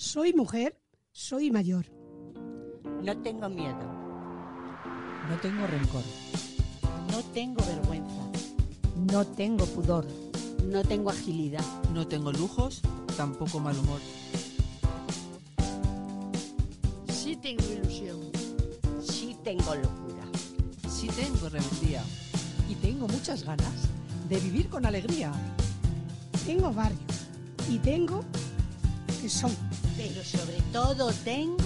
Soy mujer, soy mayor. No tengo miedo. No tengo rencor. No tengo vergüenza. No tengo pudor. No tengo agilidad. No tengo lujos, tampoco mal humor. Sí tengo ilusión. Sí tengo locura. Sí tengo rebeldía. Y tengo muchas ganas de vivir con alegría. Tengo barrio y tengo que son. Pero sobre todo tengo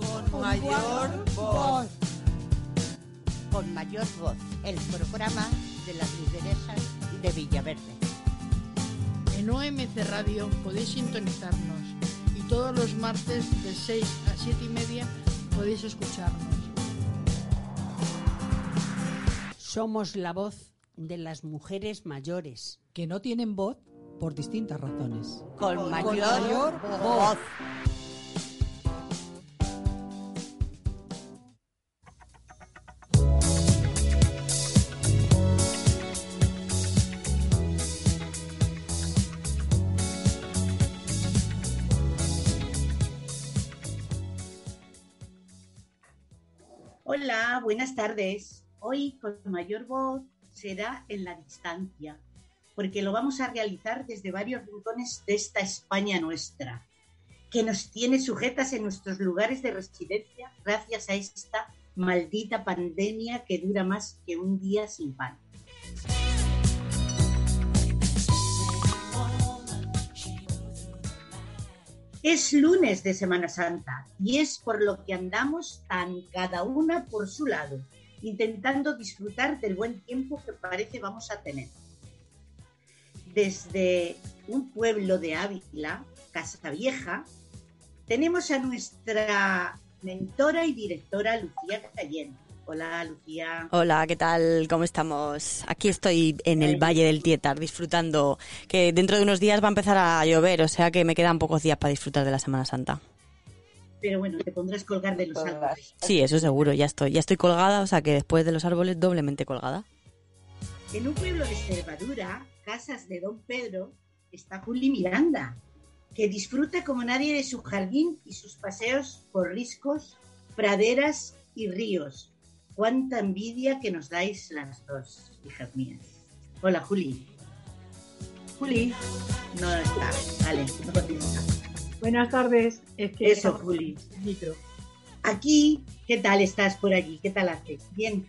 con mayor voz. Con mayor voz, el programa de las lideresas de Villaverde. En OMC Radio podéis sintonizarnos y todos los martes de 6 a 7 y media podéis escucharnos. Somos la voz de las mujeres mayores. Que no tienen voz por distintas razones. Con, Con mayor, mayor voz. voz. Hola, buenas tardes. Hoy con mayor voz será en la distancia, porque lo vamos a realizar desde varios rincones de esta España nuestra, que nos tiene sujetas en nuestros lugares de residencia gracias a esta maldita pandemia que dura más que un día sin pan. Es lunes de Semana Santa y es por lo que andamos tan cada una por su lado, intentando disfrutar del buen tiempo que parece vamos a tener. Desde un pueblo de Ávila, Casa Vieja, tenemos a nuestra mentora y directora Lucía Cayenne. Hola Lucía. Hola, ¿qué tal? ¿Cómo estamos? Aquí estoy en el Valle del Tietar disfrutando, que dentro de unos días va a empezar a llover, o sea que me quedan pocos días para disfrutar de la Semana Santa. Pero bueno, te pondrás colgar de los árboles. Sí, eso seguro, ya estoy, ya estoy colgada, o sea que después de los árboles doblemente colgada. En un pueblo de Extremadura, Casas de Don Pedro, está Juli Miranda, que disfruta como nadie de su jardín y sus paseos por riscos, praderas y ríos. Cuánta envidia que nos dais las dos, hijas mías. Hola, Juli. Juli, no está. Vale, no contesta. Buenas tardes. Es que Eso, Juli. Micro. Aquí, ¿qué tal estás por allí? ¿Qué tal hace? Bien.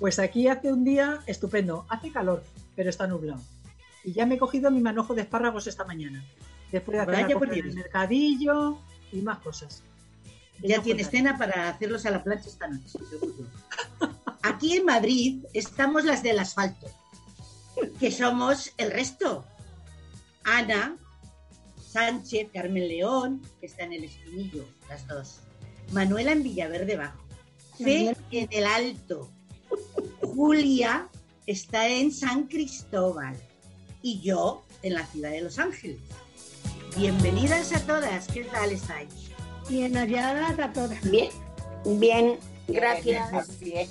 Pues aquí hace un día estupendo. Hace calor, pero está nublado. Y ya me he cogido mi manojo de espárragos esta mañana. Después de hacer Vaya la compra mercadillo y más cosas. Ya no tienes cena para hacerlos a la plancha esta noche, seguro. Aquí en Madrid estamos las del asfalto, que somos el resto. Ana, Sánchez, Carmen León, que está en el Espinillo, las dos. Manuela en Villaverde Bajo. Fe en el Alto. Julia está en San Cristóbal. Y yo en la ciudad de Los Ángeles. Bienvenidas a todas. ¿Qué tal estáis? Bien halladas a todas. Bien, bien, gracias. Bien.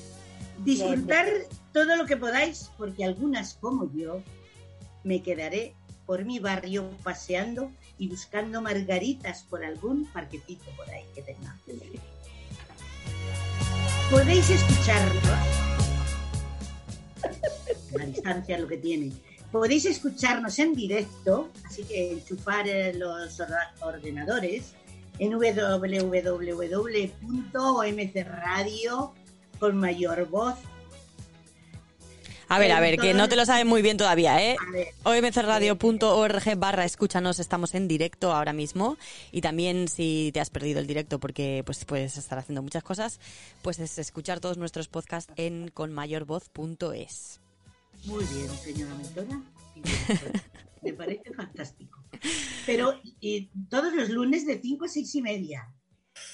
Disfrutar todo lo que podáis, porque algunas como yo me quedaré por mi barrio paseando y buscando margaritas por algún parquecito por ahí que tenga. Podéis escucharnos. La distancia es lo que tiene. Podéis escucharnos en directo, así que enchufar eh, los ordenadores en www.omcradio con mayor voz. A ver, a ver, que no te lo sabes muy bien todavía, ¿eh? Omcradio.org barra escúchanos, estamos en directo ahora mismo y también si te has perdido el directo porque pues puedes estar haciendo muchas cosas, pues es escuchar todos nuestros podcasts en conmayorvoz.es. Muy bien, señora mentora. Me parece fantástico. Pero y todos los lunes de 5 a 6 y media.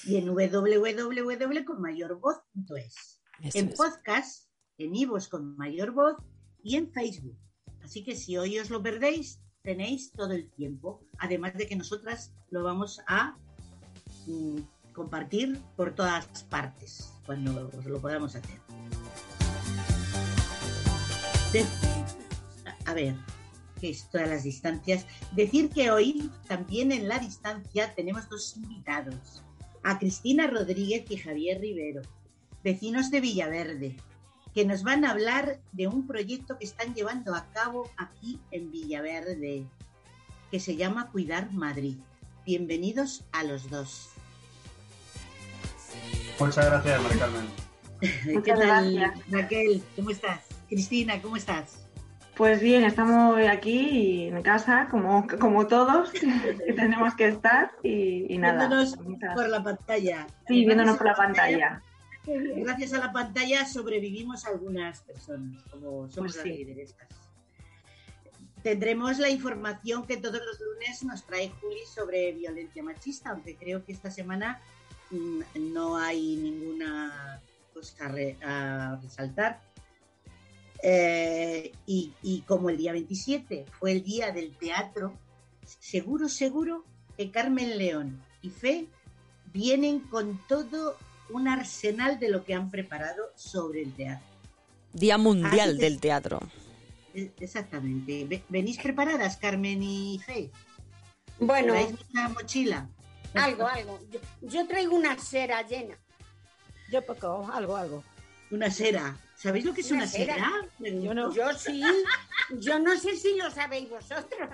Y en www.conmayorvoz.es. En es. podcast, en Ivos con mayor voz y en Facebook. Así que si hoy os lo perdéis, tenéis todo el tiempo. Además de que nosotras lo vamos a mm, compartir por todas partes cuando os lo podamos hacer. A ver, que es todas las distancias, decir que hoy también en la distancia tenemos dos invitados, a Cristina Rodríguez y Javier Rivero, vecinos de Villaverde, que nos van a hablar de un proyecto que están llevando a cabo aquí en Villaverde, que se llama Cuidar Madrid. Bienvenidos a los dos. Muchas gracias, María Carmen. ¿Qué tal, Raquel? ¿Cómo estás? Cristina, ¿cómo estás? Pues bien, estamos aquí en casa, como, como todos, que tenemos que estar y, nada. Viéndonos por la pantalla. Sí, viéndonos por la pantalla. Gracias a la pantalla sobrevivimos algunas personas, como somos Pues las sí. lideresas. Tendremos la información que todos los lunes nos trae Juli sobre violencia machista, aunque creo que esta semana mm, no hay ninguna re- a resaltar. Eh, y, y como el día 27 fue el día del teatro, seguro, seguro que Carmen León y Fe vienen con todo un arsenal de lo que han preparado sobre el teatro. Día Mundial que- del Teatro. Exactamente. Ve- ¿Venís preparadas, Carmen y Fe? Bueno, ¿Traéis una mochila? algo, algo. Yo, yo traigo una cera llena. Yo poco, algo, algo. Una cera. ¿Sabéis lo que es una, Una cera. cera? Yo no. Yo sí. Yo no sé si lo sabéis vosotros.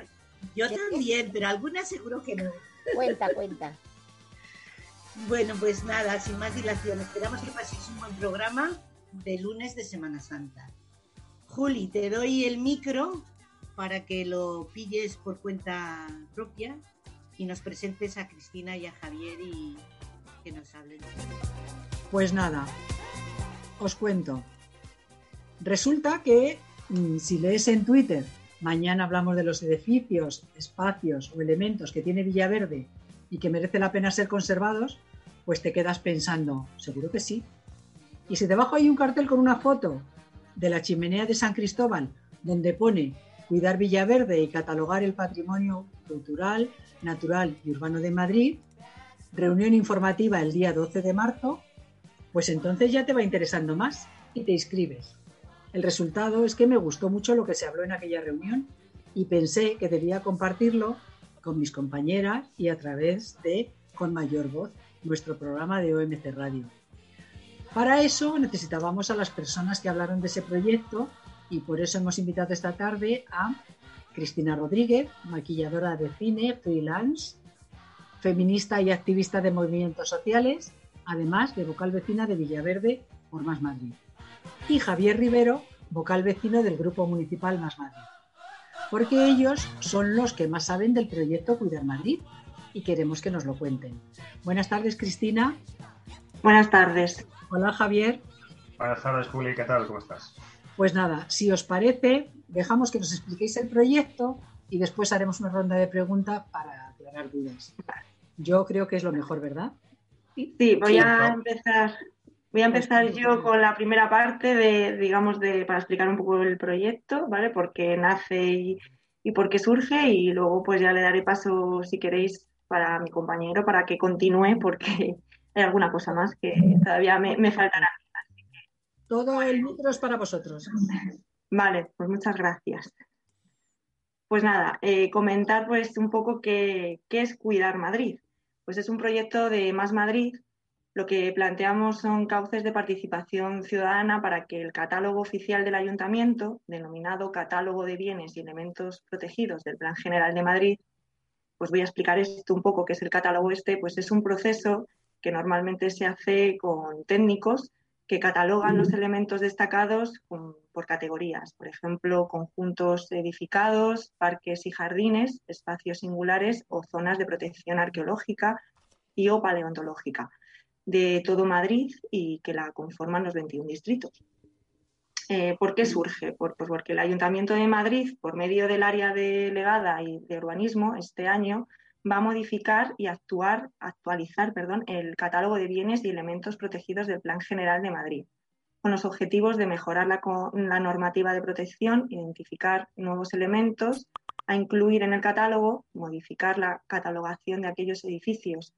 Yo también, pero algunas seguro que no. Cuenta, cuenta. Bueno, pues nada, sin más dilación, esperamos que paséis un buen programa de lunes de Semana Santa. Juli, te doy el micro para que lo pilles por cuenta propia y nos presentes a Cristina y a Javier y que nos hablen. Pues nada, os cuento. Resulta que mm, si lees en Twitter, mañana hablamos de los edificios, espacios o elementos que tiene Villaverde y que merece la pena ser conservados, pues te quedas pensando, seguro que sí. Y si debajo hay un cartel con una foto de la chimenea de San Cristóbal, donde pone cuidar Villaverde y catalogar el patrimonio cultural, natural y urbano de Madrid, reunión informativa el día 12 de marzo, pues entonces ya te va interesando más y te inscribes. El resultado es que me gustó mucho lo que se habló en aquella reunión y pensé que debía compartirlo con mis compañeras y a través de Con Mayor Voz, nuestro programa de OMC Radio. Para eso necesitábamos a las personas que hablaron de ese proyecto y por eso hemos invitado esta tarde a Cristina Rodríguez, maquilladora de cine, freelance, feminista y activista de movimientos sociales, además de vocal vecina de Villaverde por Más Madrid. Y Javier Rivero, vocal vecino del Grupo Municipal Más Madrid. Porque ellos son los que más saben del proyecto Cuidar Madrid y queremos que nos lo cuenten. Buenas tardes, Cristina. Buenas tardes. Hola, Javier. Buenas tardes, Juli, ¿qué tal? ¿Cómo estás? Pues nada, si os parece, dejamos que nos expliquéis el proyecto y después haremos una ronda de preguntas para aclarar dudas. Yo creo que es lo mejor, ¿verdad? Sí, voy a empezar. Voy a empezar yo con la primera parte de, digamos, de para explicar un poco el proyecto, ¿vale? Por qué nace y, y por qué surge y luego pues ya le daré paso, si queréis, para mi compañero para que continúe porque hay alguna cosa más que todavía me, me faltará. Todo el micro es para vosotros. Vale, pues muchas gracias. Pues nada, eh, comentar pues un poco qué, qué es Cuidar Madrid. Pues es un proyecto de Más Madrid. Lo que planteamos son cauces de participación ciudadana para que el catálogo oficial del ayuntamiento, denominado Catálogo de Bienes y Elementos Protegidos del Plan General de Madrid, pues voy a explicar esto un poco, qué es el catálogo este, pues es un proceso que normalmente se hace con técnicos que catalogan los elementos destacados con- por categorías, por ejemplo, conjuntos edificados, parques y jardines, espacios singulares o zonas de protección arqueológica y o paleontológica de todo Madrid y que la conforman los 21 distritos. Eh, ¿Por qué surge? Por- pues porque el Ayuntamiento de Madrid, por medio del área delegada y de urbanismo, este año va a modificar y actuar, actualizar perdón, el catálogo de bienes y elementos protegidos del Plan General de Madrid, con los objetivos de mejorar la, normativa de protección, identificar nuevos elementos, a incluir en el catálogo, modificar la catalogación de aquellos edificios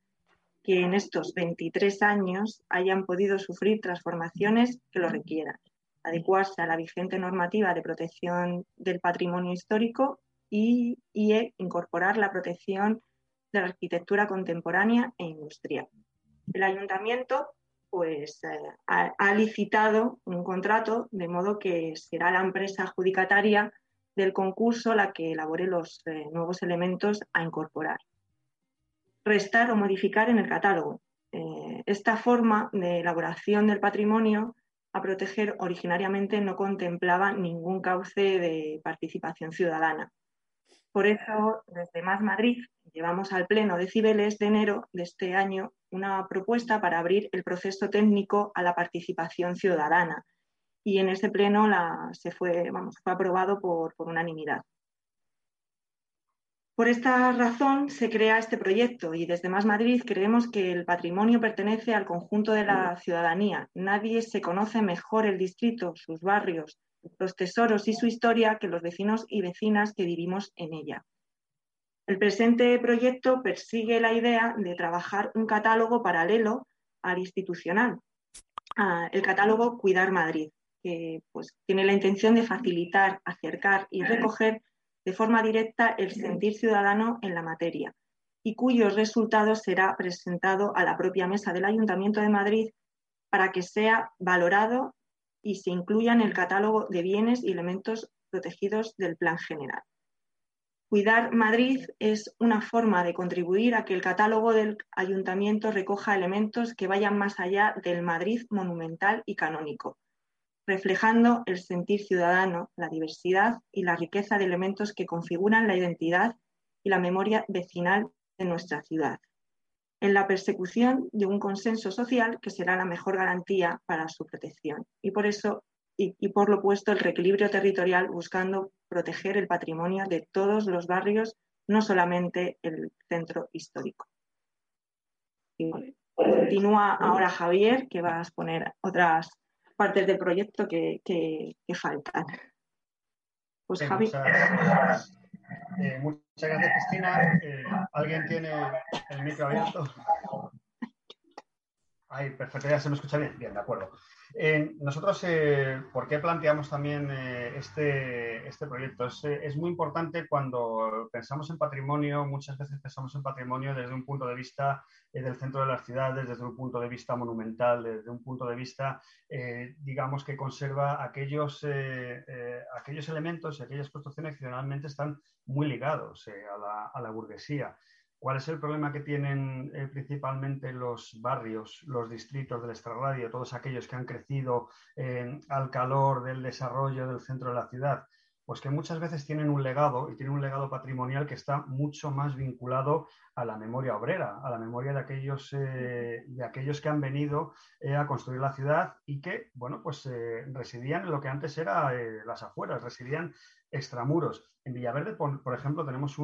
que en estos 23 años hayan podido sufrir transformaciones que lo requieran, adecuarse a la vigente normativa de protección del patrimonio histórico y, y incorporar la protección de la arquitectura contemporánea e industrial. El ayuntamiento pues, eh, ha, licitado un contrato de modo que será la empresa adjudicataria del concurso la que elabore los eh, nuevos elementos a incorporar. Restar o modificar en el catálogo. Eh, esta forma de elaboración del patrimonio a proteger originariamente no contemplaba ningún cauce de participación ciudadana. Por eso, desde Más Madrid llevamos al Pleno de Cibeles de enero de este año una propuesta para abrir el proceso técnico a la participación ciudadana. Y en ese pleno se fue, vamos, fue aprobado por, por unanimidad. Por esta razón se crea este proyecto y desde Más Madrid creemos que el patrimonio pertenece al conjunto de la ciudadanía. Nadie se conoce mejor el distrito, sus barrios, los tesoros y su historia que los vecinos y vecinas que vivimos en ella. El presente proyecto persigue la idea de trabajar un catálogo paralelo al institucional, el catálogo Cuidar Madrid, que pues, tiene la intención de facilitar, acercar y recoger de forma directa el sentir ciudadano en la materia y cuyos resultados será presentado a la propia mesa del Ayuntamiento de Madrid para que sea valorado y se incluya en el catálogo de bienes y elementos protegidos del Plan General. Cuidar Madrid es una forma de contribuir a que el catálogo del ayuntamiento recoja elementos que vayan más allá del Madrid monumental y canónico, reflejando el sentir ciudadano, la diversidad y la riqueza de elementos que configuran la identidad y la memoria vecinal de nuestra ciudad, en la persecución de un consenso social que será la mejor garantía para su protección. Y por eso y, por lo puesto el reequilibrio territorial buscando proteger el patrimonio de todos los barrios, no solamente el centro histórico. continúa ahora Javier, que va a exponer otras partes del proyecto que, faltan. Pues Javi. Muchas, eh, muchas gracias, Cristina. Eh, ¿Alguien tiene el micro abierto? Ay, perfecto, ya se me escucha bien. Bien, de acuerdo. Eh, nosotros, eh, ¿por qué planteamos también eh, este, este, proyecto? Es, muy importante cuando pensamos en patrimonio, muchas veces pensamos en patrimonio desde un punto de vista del centro de las ciudades, desde un punto de vista monumental, desde un punto de vista, digamos, que conserva aquellos, aquellos elementos y aquellas construcciones que generalmente están muy ligados a la burguesía. ¿Cuál es el problema que tienen eh, principalmente los barrios, los distritos del extrarradio, todos aquellos que han crecido eh, al calor del desarrollo del centro de la ciudad? Pues que muchas veces tienen un legado y tienen un legado patrimonial que está mucho más vinculado a la memoria obrera, a la memoria de aquellos, eh, de aquellos que han venido a construir la ciudad y que, bueno, pues residían en lo que antes era las afueras, residían extramuros. En Villaverde, por, ejemplo, tenemos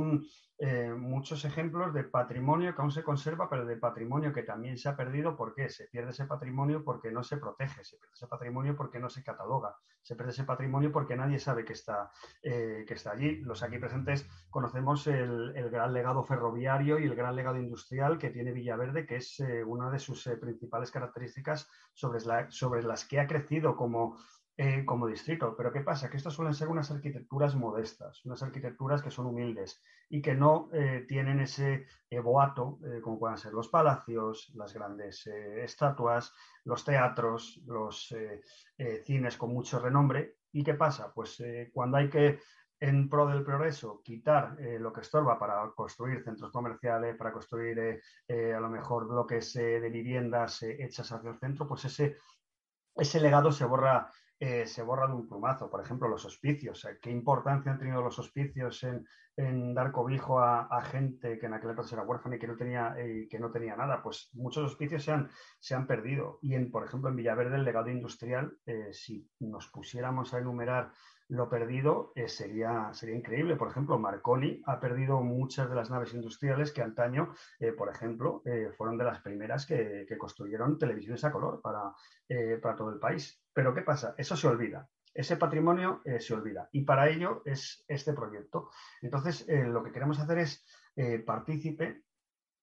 eh, muchos ejemplos de patrimonio que aún se conserva, pero de patrimonio que también se ha perdido. ¿Por qué? Se pierde ese patrimonio porque no se protege, se pierde ese patrimonio porque no se cataloga, se pierde ese patrimonio porque nadie sabe que está, eh, que está allí. Los aquí presentes conocemos el, gran legado ferroviario y el gran legado industrial que tiene Villaverde, que es eh, una de sus principales características sobre, las que ha crecido como eh, como distrito. Pero ¿qué pasa? Que estas suelen ser unas arquitecturas modestas, unas arquitecturas que son humildes y que no eh, tienen ese boato, eh, como puedan ser los palacios, las grandes estatuas, los teatros, los cines con mucho renombre. ¿Y qué pasa? Pues cuando hay que en pro del progreso, quitar lo que estorba para construir centros comerciales, para construir a lo mejor bloques de viviendas hechas hacia el centro, pues ese, ese legado se borra eh, se borra de un plumazo. Por ejemplo, los hospicios. Eh, ¿Qué importancia han tenido los hospicios en, dar cobijo a, gente que en aquel entonces era huérfana y que no tenía, eh, que no tenía nada? Pues muchos hospicios se han, se han perdido. Y, en, por ejemplo, en Villaverde, el legado industrial, si nos pusiéramos a enumerar lo perdido sería, sería increíble. Por ejemplo, Marconi ha perdido muchas de las naves industriales que antaño, por ejemplo, fueron de las primeras que, construyeron televisiones a color para, para todo el país. Pero ¿qué pasa? Eso se olvida. Ese patrimonio eh, se olvida. Y para ello es este proyecto. Entonces, eh, lo que queremos hacer es eh, partícipe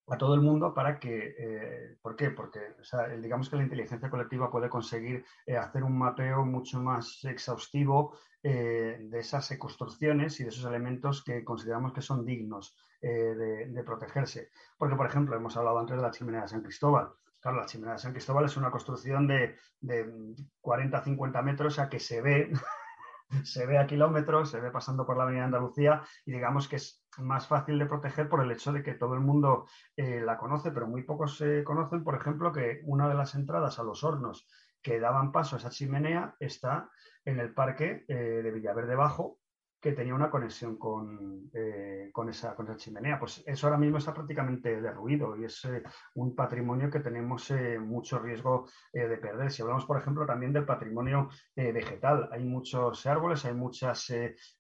a todo el mundo para que, eh, ¿por qué? Porque digamos que la inteligencia colectiva puede conseguir eh, hacer un mapeo mucho más exhaustivo eh, de esas construcciones y de esos elementos que consideramos que son dignos de, protegerse. Porque, por ejemplo, hemos hablado antes de la chimenea de San Cristóbal. Claro, la chimenea de San Cristóbal es una construcción de, de 40-50 metros a que se ve se ve a kilómetros, se ve pasando por la Avenida Andalucía y digamos que es más fácil de proteger por el hecho de que todo el mundo eh, la conoce, pero muy pocos se conocen, por ejemplo, que una de las entradas a los hornos que daban paso a esa chimenea está en el parque eh, de Villaverde Bajo, que tenía una conexión con, eh, con, esa, con, esa, chimenea. Pues eso ahora mismo está prácticamente derruido y es eh, un patrimonio que tenemos eh, mucho riesgo de perder. Si hablamos, por ejemplo, también del patrimonio vegetal, hay muchos árboles, hay muchas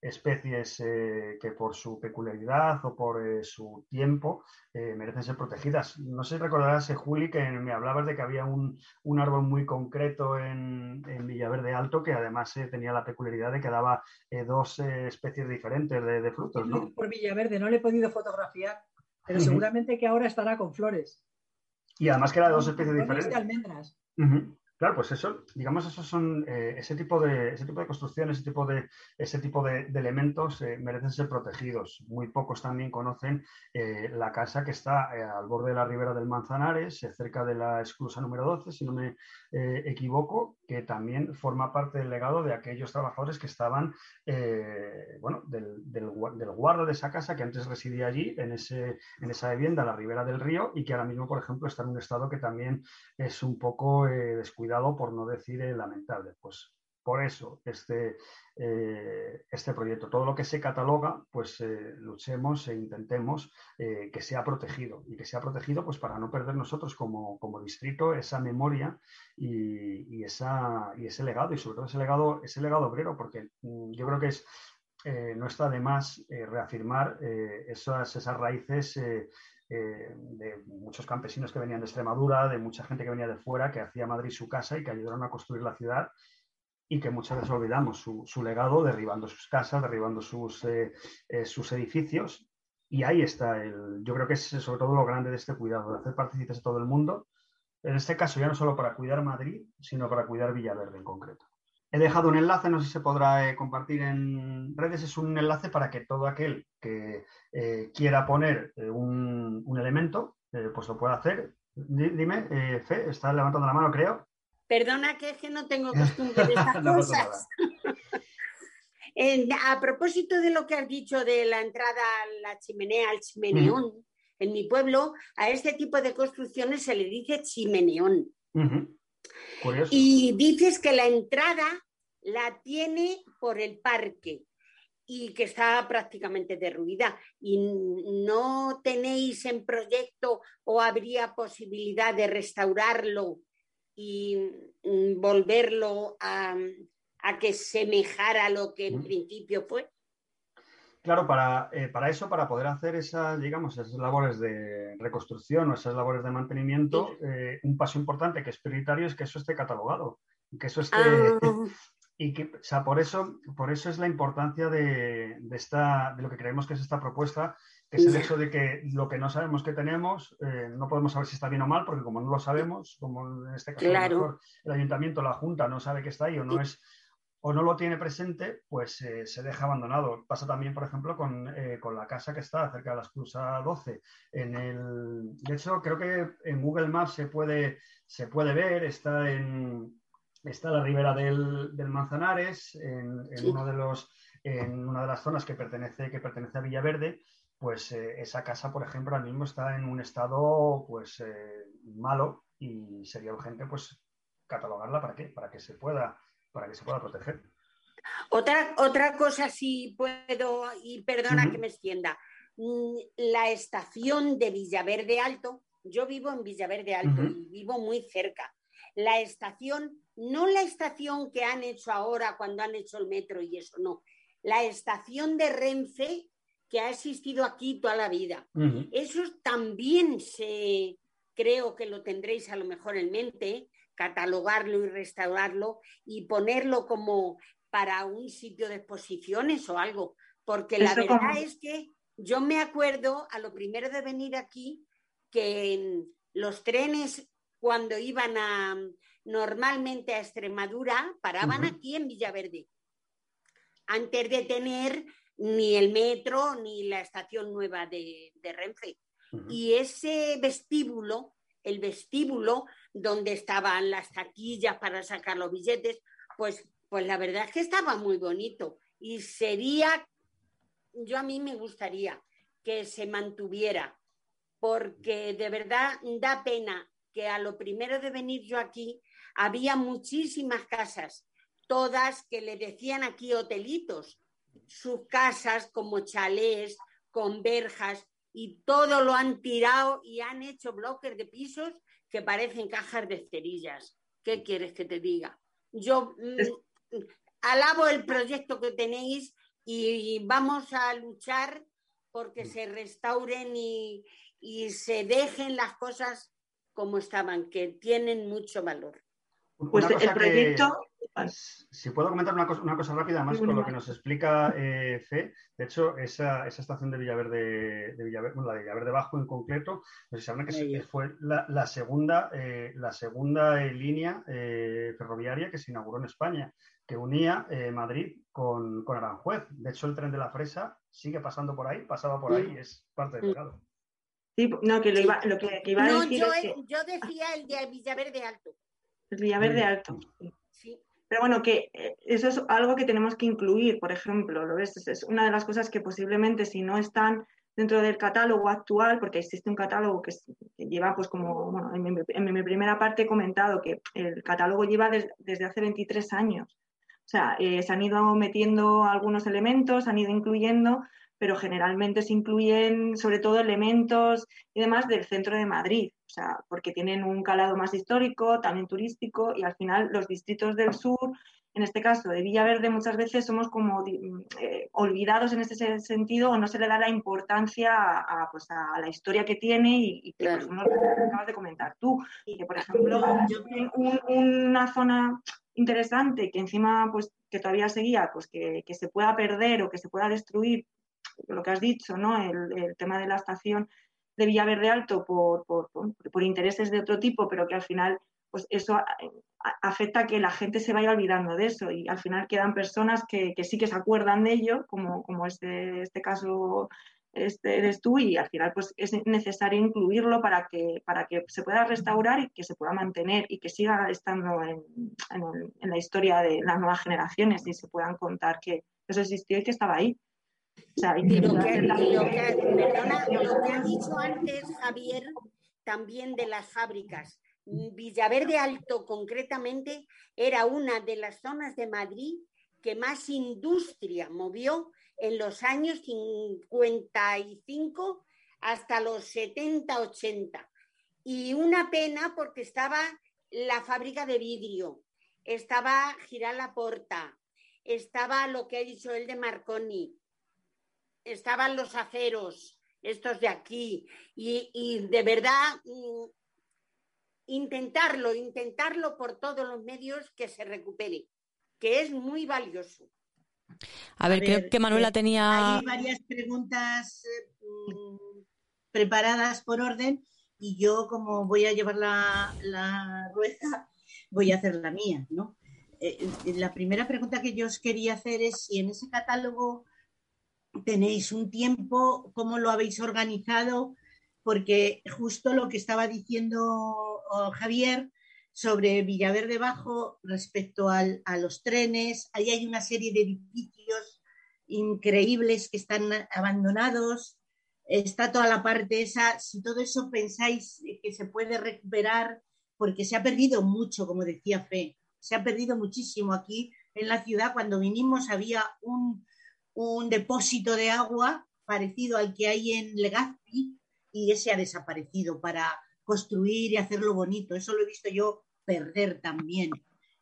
especies que por su peculiaridad o por su tiempo merecen ser protegidas. No sé si recordarás, Juli, que me hablabas de que había un, un árbol muy concreto en, en, Villaverde Alto que además tenía la peculiaridad de que daba dos especies diferentes de, frutos, ¿no? Por Villaverde, no le he podido fotografiar, pero seguramente que ahora estará con flores. Y además que era de dos especies diferentes. De almendras. Claro, pues eso, digamos, esos son eh, ese tipo de ese tipo de construcciones, ese tipo de ese tipo de, elementos eh, merecen ser protegidos. Muy pocos también conocen eh, la casa que está al borde de la ribera del Manzanares, cerca de la esclusa número 12, si no me equivoco, que también forma parte del legado de aquellos trabajadores que estaban, bueno, del, del, guarda de esa casa que antes residía allí, en ese en esa vivienda la ribera del río y que ahora mismo, por ejemplo, está en un estado que también es un poco descuidado por no decir lamentable. Pues por eso este, eh, este proyecto, todo lo que se cataloga, pues eh, luchemos e intentemos eh, que sea protegido. Y que sea protegido pues para no perder nosotros como, distrito esa memoria y, esa, y ese legado. Y sobre todo ese legado, ese legado obrero, porque mm, yo creo que es, no está de más reafirmar esas, esas raíces eh, de muchos campesinos que venían de Extremadura, de mucha gente que venía de fuera, que hacía Madrid su casa y que ayudaron a construir la ciudad y que muchas veces olvidamos su, legado derribando sus casas, derribando sus, eh, eh, sus edificios. Y ahí está, el, yo creo que es sobre todo lo grande de este cuidado, de hacer partícipes a todo el mundo. En este caso ya no solo para cuidar Madrid, sino para cuidar Villaverde en concreto. He dejado un enlace, no sé si se podrá eh, compartir en redes, es un enlace para que todo aquel que eh, quiera poner eh, un, elemento, pues lo pueda hacer. dime, Fe, está levantando la mano, creo. Perdona que es que no tengo costumbre de estas cosas. a propósito de lo que has dicho de la entrada a la chimenea, al chimeneón, en mi pueblo, a este tipo de construcciones se le dice chimeneón. Y dices que la entrada la tiene por el parque y que está prácticamente derruida. ¿Y no tenéis en proyecto o habría posibilidad de restaurarlo y mm, volverlo a, que semejara lo que en principio fue? Claro, para, eh, para, eso, para poder hacer esas, digamos, esas labores de reconstrucción o esas labores de mantenimiento, eh, un paso importante que es prioritario es que eso esté catalogado, que eso esté... Ah. Y que, o sea, por eso, por eso es la importancia de, esta, de lo que creemos que es esta propuesta, que es el hecho de que lo que no sabemos que tenemos, eh, no podemos saber si está bien o mal, porque como no lo sabemos, como en este caso el ayuntamiento, la junta no sabe que está ahí o no es o no lo tiene presente, pues eh, se deja abandonado. Pasa también, por ejemplo, eh, con, la casa que está cerca de la Esclusa 12. En el, de hecho, creo que en Google Maps se puede, se puede ver, está en está la ribera del, Manzanares, en, uno de los, en una de las zonas que pertenece, que pertenece a Villaverde, pues eh, esa casa, por ejemplo, ahora mismo está en un estado pues malo y sería urgente pues catalogarla para qué, para que se pueda para que se pueda proteger. Otra, otra cosa, si puedo, y perdona que me extienda, mm, la estación de Villaverde Alto, yo vivo en Villaverde Alto y vivo muy cerca. La estación, no la estación que han hecho ahora cuando han hecho el metro y eso, no. La estación de Renfe que ha existido aquí toda la vida. Eso también se, creo que lo tendréis a lo mejor en mente, catalogarlo y restaurarlo y ponerlo como para un sitio de exposiciones o algo. Porque la verdad es que yo me acuerdo a lo primero de venir aquí que los trenes cuando iban a normalmente a Extremadura paraban aquí en Villaverde, antes de tener ni el metro ni la estación nueva de, Renfe. Y ese vestíbulo, el vestíbulo donde estaban las taquillas para sacar los billetes, pues, pues la verdad es que estaba muy bonito. Y sería, yo a mí me gustaría que se mantuviera, porque de verdad da pena que a lo primero de venir yo aquí había muchísimas casas, todas que le decían aquí hotelitos, sus casas como chalés, con verjas, y todo lo han tirado y han hecho bloques de pisos que parecen cajas de cerillas. ¿Qué quieres que te diga? Yo mm, alabo el proyecto que tenéis y vamos a luchar porque se restauren y, y se dejen las cosas como estaban, que tienen mucho valor. Pues el proyecto... si puedo comentar una cosa, una cosa rápida, más con lo que nos explica eh, Fe. De hecho, esa, esa estación de Villaverde, de Villaverde, bueno, la de Villaverde Bajo en concreto, no sé si saben que fue la, la segunda, eh, la segunda eh, línea eh, ferroviaria que se inauguró en España, que unía Madrid con, con, Aranjuez. De hecho, el tren de la Fresa sigue pasando por ahí, pasaba por ahí, es parte del legado. Sí, no, que lo, iba, lo que, que iba a decir yo, es que... yo decía el de Villaverde Alto. El Villaverde Alto. Sí. Pero bueno, que eh, eso es algo que tenemos que incluir, por ejemplo, ¿lo ves? Es una de las cosas que posiblemente si no están dentro del catálogo actual, porque existe un catálogo que, lleva, pues como, bueno, en mi, primera parte he comentado que el catálogo lleva desde hace 23 años. O sea, eh, se han ido metiendo algunos elementos, han ido incluyendo, pero generalmente se incluyen sobre todo elementos y demás del centro de Madrid, o sea, porque tienen un calado más histórico, también turístico, y al final los distritos del sur, en este caso de Villaverde, muchas veces somos como eh, olvidados en ese sentido o no se le da la importancia a, pues a la historia que tiene y, que pues, acabas de comentar tú. Que, por ejemplo, una zona interesante que encima pues que todavía seguía pues que, que, se pueda perder o que se pueda destruir lo que has dicho, ¿no? El, tema de la estación de Villaverde Alto por, por, intereses de otro tipo, pero que al final pues eso afecta a que la gente se vaya olvidando de eso y al final quedan personas que, sí que se acuerdan de ello, como, este, este caso este eres tú y al final pues es necesario incluirlo para que, para que se pueda restaurar y que se pueda mantener y que siga estando en, en la historia de las nuevas generaciones y se puedan contar que eso existió y que estaba ahí y lo que, perdona, lo que ha dicho antes Javier, también de las fábricas. Villaverde Alto, concretamente, era una de las zonas de Madrid que más industria movió en los años 55 hasta los 70, 80. Y una pena porque estaba la fábrica de vidrio, estaba Girar la Porta, estaba lo que ha dicho él de Marconi, estaban los aceros, estos de aquí, y, de verdad mm, intentarlo, intentarlo por todos los medios que se recupere, que es muy valioso. A ver, creo que Manuela eh, tenía... Hay varias preguntas mm, preparadas por orden y yo como voy a llevar la, la rueda, voy a hacer la mía, ¿no? Eh, eh, la primera pregunta que yo os quería hacer es si en ese catálogo tenéis un tiempo, cómo lo habéis organizado, porque justo lo que estaba diciendo oh, Javier sobre Villaverde Bajo respecto al, a los trenes, ahí hay una serie de edificios increíbles que están abandonados, está toda la parte esa, si todo eso pensáis que se puede recuperar, porque se ha perdido mucho, como decía Fe, se ha perdido muchísimo aquí en la ciudad. Cuando vinimos había un, un depósito de agua parecido al que hay en Legazpi y ese ha desaparecido para construir y hacerlo bonito. Eso lo he visto yo perder también.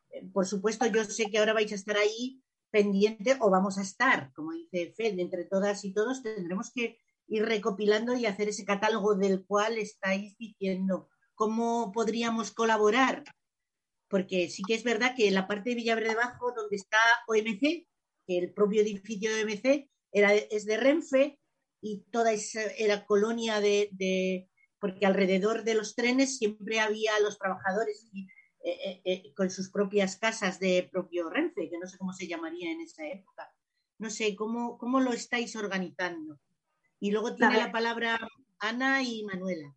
Eh, por supuesto, yo sé que ahora vais a estar ahí pendiente o vamos a estar, como dice Fed, entre todas y todos tendremos que ir recopilando y hacer ese catálogo del cual estáis diciendo cómo podríamos colaborar. Porque sí que es verdad que la parte de Villaverde Bajo, donde está OMC, que el propio edificio de MC era, es de Renfe y toda esa era colonia de, porque alrededor de los trenes siempre había los trabajadores eh, eh, con sus propias casas de propio Renfe, que no sé cómo se llamaría en esa época. No sé, ¿cómo, cómo lo estáis organizando? Y luego tiene la palabra Ana y Manuela.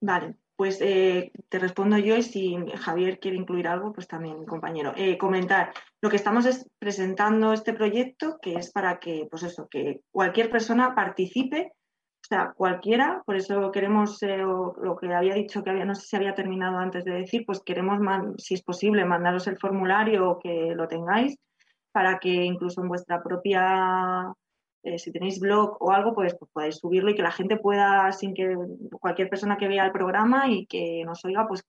Vale, pues eh, te respondo yo y si Javier quiere incluir algo, pues también, compañero. Eh, comentar, lo que estamos es presentando este proyecto que es para que, pues eso, que cualquier persona participe, o sea, cualquiera, por eso queremos, eh, lo que había dicho que había, no sé si había terminado antes de decir, pues queremos, si es posible, mandaros el formulario o que lo tengáis para que incluso en vuestra propia eh, si tenéis blog o algo, pues, pues, podáis subirlo y que la gente pueda, sin que cualquier persona que vea el programa y que nos oiga, pues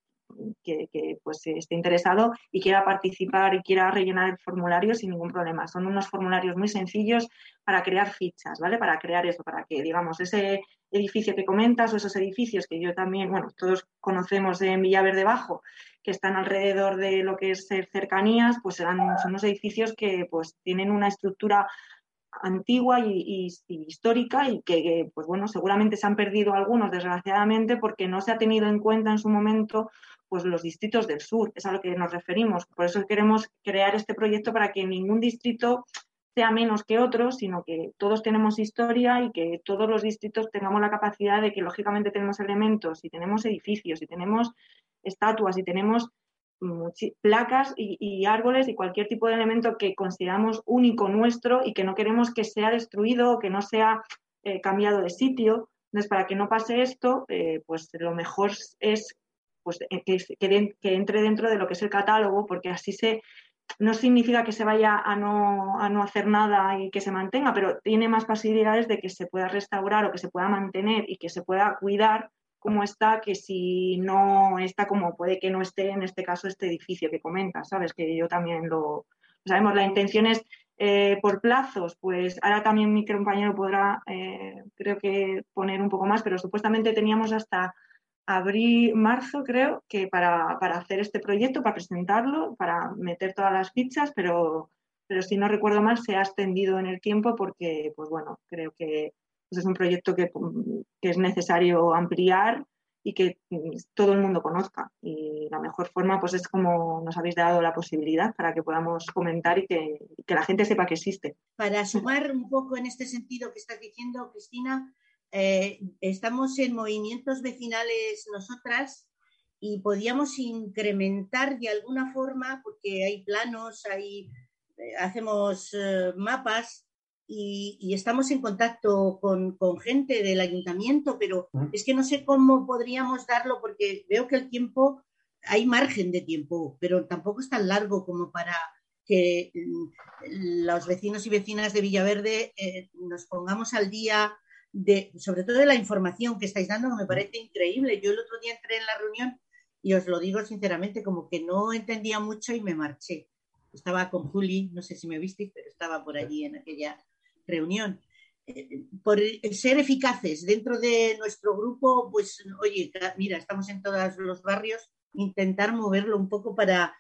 que, pues, esté interesado y quiera participar y quiera rellenar el formulario sin ningún problema. Son unos formularios muy sencillos para crear fichas, ¿vale? Para crear eso, para que, digamos, ese edificio que comentas o esos edificios que yo también, bueno, todos conocemos en Villaverde Bajo, que están alrededor de lo que es cercanías, pues son unos edificios que pues tienen una estructura antigua y, histórica y que, pues bueno, seguramente se han perdido algunos, desgraciadamente, porque no se ha tenido en cuenta en su momento pues los distritos del sur, es a lo que nos referimos. Por eso queremos crear este proyecto para que ningún distrito sea menos que otro, sino que todos tenemos historia y que todos los distritos tengamos la capacidad de que lógicamente tenemos elementos y tenemos edificios y tenemos estatuas y tenemos placas y, árboles y cualquier tipo de elemento que consideramos único nuestro y que no queremos que sea destruido o que no sea eh, cambiado de sitio. Entonces, para que no pase esto, eh, pues lo mejor es pues, eh, que, que, entre dentro de lo que es el catálogo, porque así se, no significa que se vaya a no, a no hacer nada y que se mantenga, pero tiene más posibilidades de que se pueda restaurar o que se pueda mantener y que se pueda cuidar cómo está que si no está como puede que no esté en este caso este edificio que comentas, ¿sabes? Que yo también lo sabemos. La intención es eh, por plazos, pues ahora también mi compañero podrá, eh, creo que poner un poco más, pero supuestamente teníamos hasta abril, marzo, creo, que para, hacer este proyecto, para presentarlo, para meter todas las fichas, pero, pero si no recuerdo mal, se ha extendido en el tiempo porque, pues bueno, creo que es un proyecto que, es necesario ampliar y que todo el mundo conozca. Y la mejor forma pues es como nos habéis dado la posibilidad para que podamos comentar y que, la gente sepa que existe. Para sumar un poco en este sentido que estás diciendo, Cristina, eh, estamos en movimientos vecinales nosotras y podíamos incrementar de alguna forma, porque hay planos, hay, eh, hacemos eh, mapas y, estamos en contacto con, gente del ayuntamiento, pero es que no sé cómo podríamos darlo porque veo que el tiempo, hay margen de tiempo, pero tampoco es tan largo como para que mm, los vecinos y vecinas de Villaverde eh, nos pongamos al día de, sobre todo de la información que estáis dando, que me parece increíble. Yo el otro día entré en la reunión y os lo digo sinceramente, como que no entendía mucho y me marché. Estaba con Juli, no sé si me visteis, pero estaba por allí en aquella reunión. Eh, por ser eficaces dentro de nuestro grupo, pues oye, mira, estamos en todos los barrios, intentar moverlo un poco para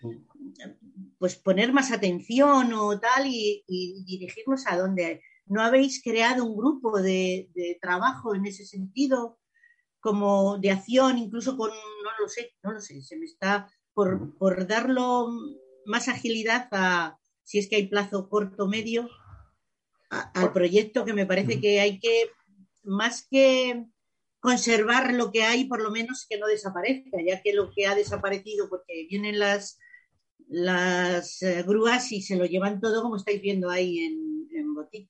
pues poner más atención o tal y, dirigirnos a donde no habéis creado un grupo de, trabajo en ese sentido, como de acción, incluso con, no lo sé, no lo sé, se me está por, por darlo más agilidad a si es que hay plazo corto medio, al proyecto que me parece que hay que, más que conservar lo que hay, por lo menos que no desaparezca, ya que lo que ha desaparecido, porque vienen las, las eh, grúas y se lo llevan todo, como estáis viendo ahí en,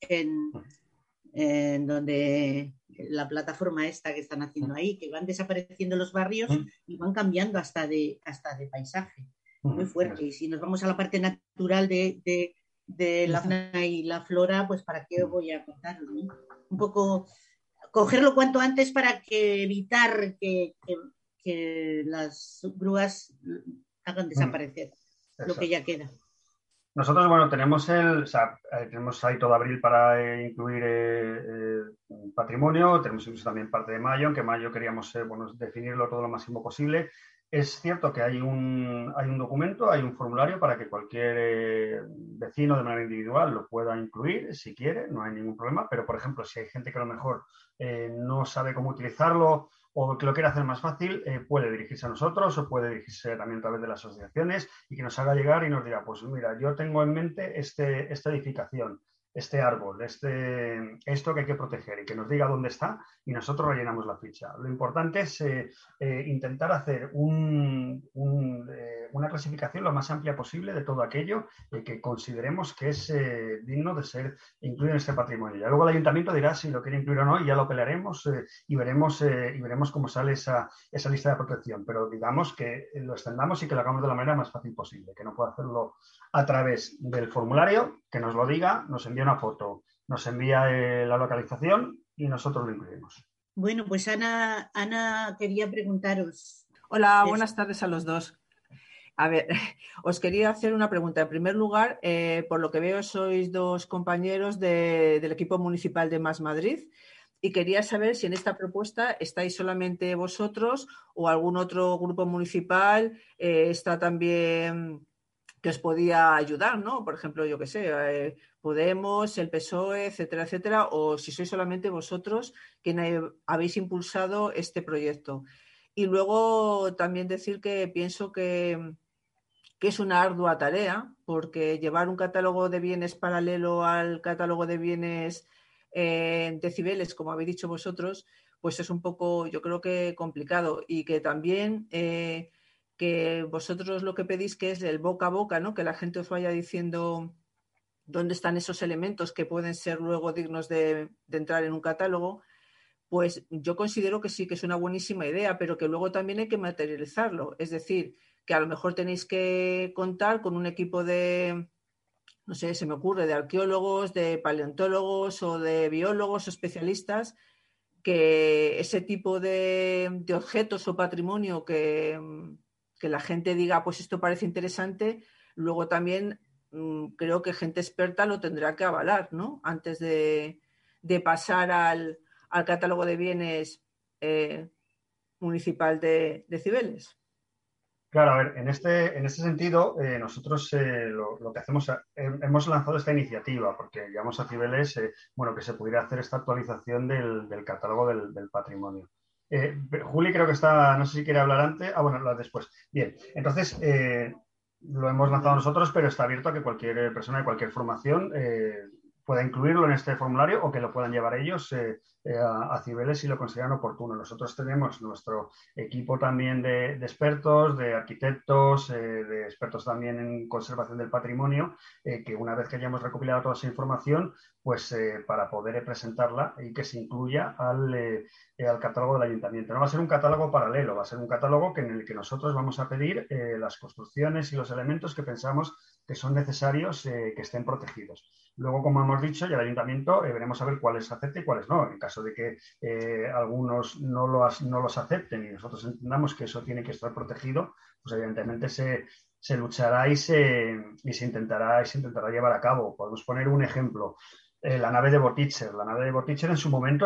en, en, donde la plataforma esta que están haciendo ahí, que van desapareciendo los barrios y van cambiando hasta de, hasta de paisaje. Muy fuerte. Y si nos vamos a la parte natural de, de la fauna y la flora, pues para qué voy a contarlo. Un poco cogerlo cuanto antes para que evitar que, las grúas hagan desaparecer lo que ya queda. Nosotros, bueno, tenemos el, eh, tenemos ahí todo abril para eh, incluir eh, patrimonio, tenemos incluso también parte de mayo, aunque mayo queríamos bueno, definirlo todo lo máximo posible. Es cierto que hay un, hay un documento, hay un formulario para que cualquier eh, vecino de manera individual lo pueda incluir si quiere, no hay ningún problema, pero por ejemplo, si hay gente que a lo mejor eh, no sabe cómo utilizarlo o que lo quiera hacer más fácil, eh, puede dirigirse a nosotros o puede dirigirse también a través de las asociaciones y que nos haga llegar y nos diga, pues mira, yo tengo en mente este, esta edificación este árbol, este, esto que hay que proteger y que nos diga dónde está y nosotros rellenamos la ficha. Lo importante es eh, eh, intentar hacer eh, una clasificación lo más amplia posible de todo aquello que consideremos que es digno de ser incluido en este patrimonio. Ya luego el ayuntamiento dirá si lo quiere incluir o no y ya lo pelearemos y, veremos, y veremos cómo sale esa, esa lista de protección. Pero digamos que lo extendamos y que lo hagamos de la manera más fácil posible, que no pueda hacerlo a través del formulario, que nos lo diga, nos envía una foto, nos envía eh, la localización y nosotros lo incluimos. Bueno, pues Ana, Ana quería preguntaros. Hola, buenas tardes a los dos. A ver, os quería hacer una pregunta. En primer lugar, eh, por lo que veo, sois dos compañeros del equipo municipal de Más Madrid y quería saber si en esta propuesta estáis solamente vosotros o algún otro grupo municipal eh, está también que os podía ayudar, ¿no? Por ejemplo, yo qué sé, eh, Podemos, el PSOE, etcétera, etcétera, o si sois solamente vosotros quienes habéis impulsado este proyecto. Y luego también decir que pienso que, es una ardua tarea, porque llevar un catálogo de bienes paralelo al catálogo de bienes en decibeles, como habéis dicho vosotros, pues es un poco, yo creo que complicado. Y que también eh, que vosotros lo que pedís que es el boca a boca, ¿no? Que la gente os vaya diciendo dónde están esos elementos que pueden ser luego dignos de, entrar en un catálogo, pues yo considero que sí que es una buenísima idea, pero que luego también hay que materializarlo. Es decir, que a lo mejor tenéis que contar con un equipo de, no sé, se me ocurre, de arqueólogos, de paleontólogos o de biólogos o especialistas, que ese tipo de objetos o patrimonio que, que la gente diga, pues esto parece interesante, luego también mm, creo que gente experta lo tendrá que avalar, ¿no? Antes de, pasar al, catálogo de bienes eh, municipal de, Cibeles. Claro, a ver, en este, en este sentido, eh, nosotros eh, lo, que hacemos, hemos lanzado esta iniciativa porque llamamos a Cibeles, bueno, que se pudiera hacer esta actualización del, catálogo del patrimonio. Eh, Juli creo que está, no sé si quiere hablar antes. Ah, bueno, después. Bien, entonces eh, lo hemos lanzado nosotros, pero está abierto a que cualquier persona de cualquier formación eh, pueda incluirlo en este formulario o que lo puedan llevar ellos a, Cibeles si lo consideran oportuno. Nosotros tenemos nuestro equipo también de, expertos, de arquitectos, de expertos también en conservación del patrimonio, que una vez que hayamos recopilado toda esa información, pues para poder presentarla y que se incluya al eh, al catálogo del ayuntamiento. No va a ser un catálogo paralelo, va a ser un catálogo que en el que nosotros vamos a pedir eh, las construcciones y los elementos que pensamos que son necesarios eh, que estén protegidos. Luego, como hemos dicho, ya el ayuntamiento veremos a ver cuáles acepte y cuáles no. En caso de que algunos no los, no los acepten y nosotros entendamos que eso tiene que estar protegido, pues evidentemente se, se luchará y se, y se, intentará, y se intentará llevar a cabo. Podemos poner un ejemplo. Eh, la nave de Botticher. La nave de Botticher en su momento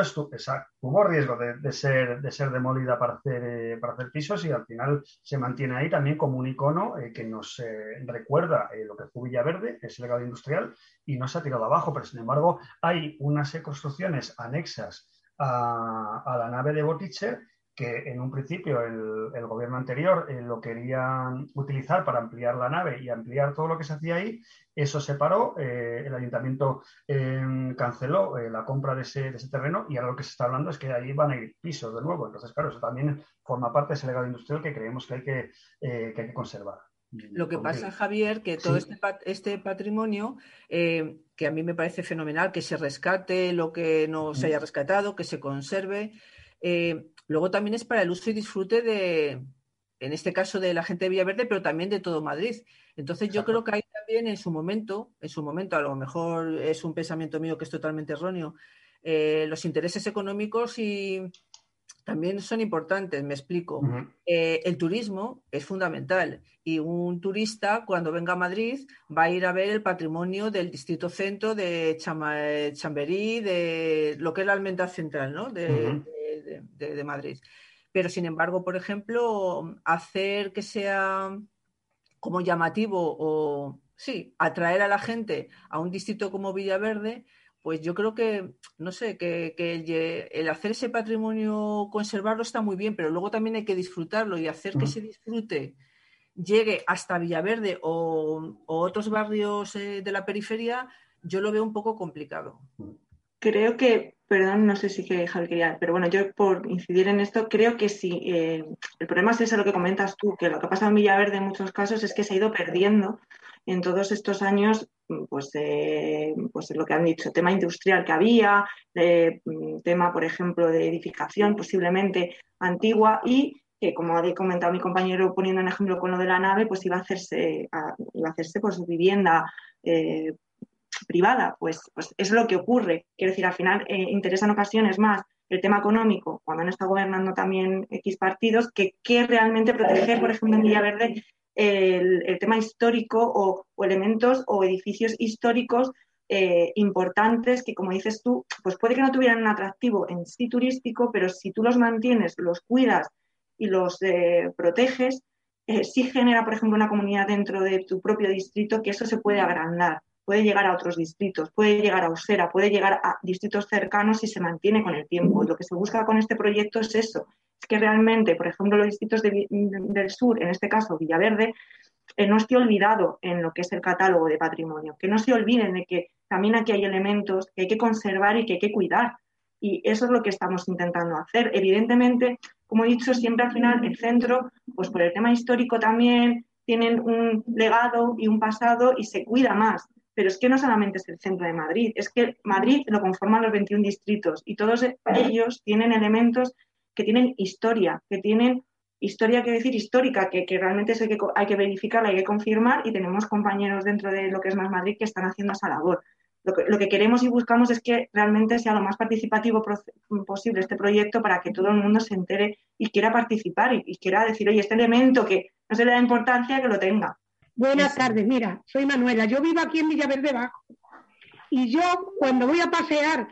tuvo riesgo de, ser, de ser demolida para hacer, eh, para hacer pisos y al final se mantiene ahí también como un icono eh, que nos recuerda lo que fue Villaverde, ese legado industrial, y no se ha tirado abajo, pero sin embargo hay unas construcciones anexas a, a la nave de Botticher que en un principio el, gobierno anterior eh, lo quería utilizar para ampliar la nave y ampliar todo lo que se hacía ahí. Eso se paró, eh, el ayuntamiento em, canceló eh, la compra de ese, terreno y ahora lo que se está hablando es que ahí van a ir pisos de nuevo. Entonces, claro, eso también forma parte de ese legado industrial que creemos que hay que, hay que conservar. Lo que pasa, Javier, que todo este, este, patrimonio, que a mí me parece fenomenal, que se rescate lo que no se haya rescatado, que se conserve, Luego también es para el uso y disfrute de, en este caso, de la gente de Villaverde, pero también de todo Madrid. Entonces yo creo que hay también en su momento, en su momento, a lo mejor es un pensamiento mío que es totalmente erróneo, eh, los intereses económicos y también son importantes, me explico. Eh, el turismo es fundamental y un turista cuando venga a Madrid va a ir a ver el patrimonio del distrito centro de Chamberí, de lo que es la Almendra Central, ¿no? de, de, Madrid. Pero, sin embargo, por ejemplo, hacer que sea como llamativo o, sí, atraer a la gente a un distrito como Villaverde, pues yo creo que, no sé, que, el, hacer ese patrimonio, conservarlo está muy bien, pero luego también hay que disfrutarlo y hacer que se disfrute llegue hasta Villaverde o, otros barrios eh, de la periferia, yo lo veo un poco complicado. Creo que, perdón, no sé si que Javi quería, pero bueno, yo por incidir en esto, creo que sí, eh, el problema es ese lo que comentas tú, que lo que ha pasado en Villaverde en muchos casos es que se ha ido perdiendo en todos estos años, pues, eh, pues lo que han dicho, tema industrial que había, tema, por ejemplo, de edificación posiblemente antigua y que como ha comentado mi compañero poniendo un ejemplo con lo de la nave, pues iba a hacerse, iba a hacerse por su vivienda eh, privada. Pues, pues es lo que ocurre. Quiero decir, al final eh, interesa en ocasiones más el tema económico, cuando han estado gobernando también X partidos, que, que realmente proteger, por ejemplo, en Villaverde, el, el tema histórico o, elementos o edificios históricos eh, importantes que, como dices tú, pues puede que no tuvieran un atractivo en sí turístico, pero si tú los mantienes, los cuidas y los eh, proteges, eh, sí genera, por ejemplo, una comunidad dentro de tu propio distrito que eso se puede agrandar, puede llegar a otros distritos, puede llegar a Usera, puede llegar a distritos cercanos si se mantiene con el tiempo. Lo que se busca con este proyecto es eso, es que realmente, por ejemplo, los distritos del sur, en este caso Villaverde, eh, no esté olvidado en lo que es el catálogo de patrimonio, que no se olviden de que también aquí hay elementos que hay que conservar y que hay que cuidar. Y eso es lo que estamos intentando hacer. Evidentemente, como he dicho, siempre al final el centro, pues por el tema histórico también, tienen un legado y un pasado y se cuida más. Pero es que no solamente es el centro de Madrid, es que Madrid lo conforman los 21 distritos y todos ellos tienen elementos que tienen historia, que tienen historia, que decir histórica, que, realmente hay que, hay que verificar, hay que confirmar y tenemos compañeros dentro de lo que es Más Madrid que están haciendo esa labor. Lo que, queremos y buscamos es que realmente sea lo más participativo posible este proyecto para que todo el mundo se entere y quiera participar y, quiera decir, oye, este elemento que no se le da importancia, que lo tenga. Buenas tardes, mira, soy Manuela, yo vivo aquí en Villaverde Bajo y yo cuando voy a pasear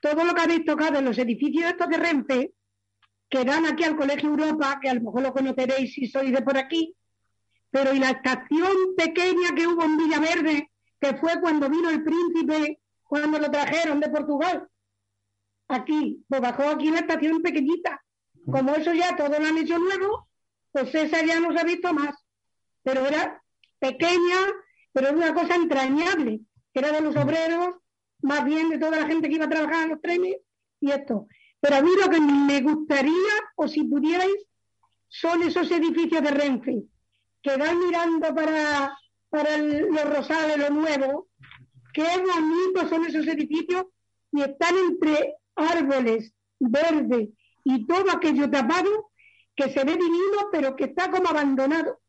todo lo que habéis tocado en los edificios estos de Renfe, que dan aquí al Colegio Europa, que a lo mejor lo conoceréis si sois de por aquí, pero y la estación pequeña que hubo en Villaverde, que fue cuando vino el príncipe, cuando lo trajeron de Portugal. Aquí, pues bajó aquí en la estación pequeñita. Como eso ya todo lo han hecho nuevo, pues esa ya no se ha visto más. Pero era pequeña, pero era una cosa entrañable, que era de los obreros, más bien de toda la gente que iba a trabajar en los trenes y esto. Pero a mí lo que me gustaría, o si pudierais, son esos edificios de Renfe, que van mirando para para los rosales, lo nuevo, qué bonitos son esos edificios y están entre árboles verdes y todo aquello tapado que se ve divino pero que está como abandonado.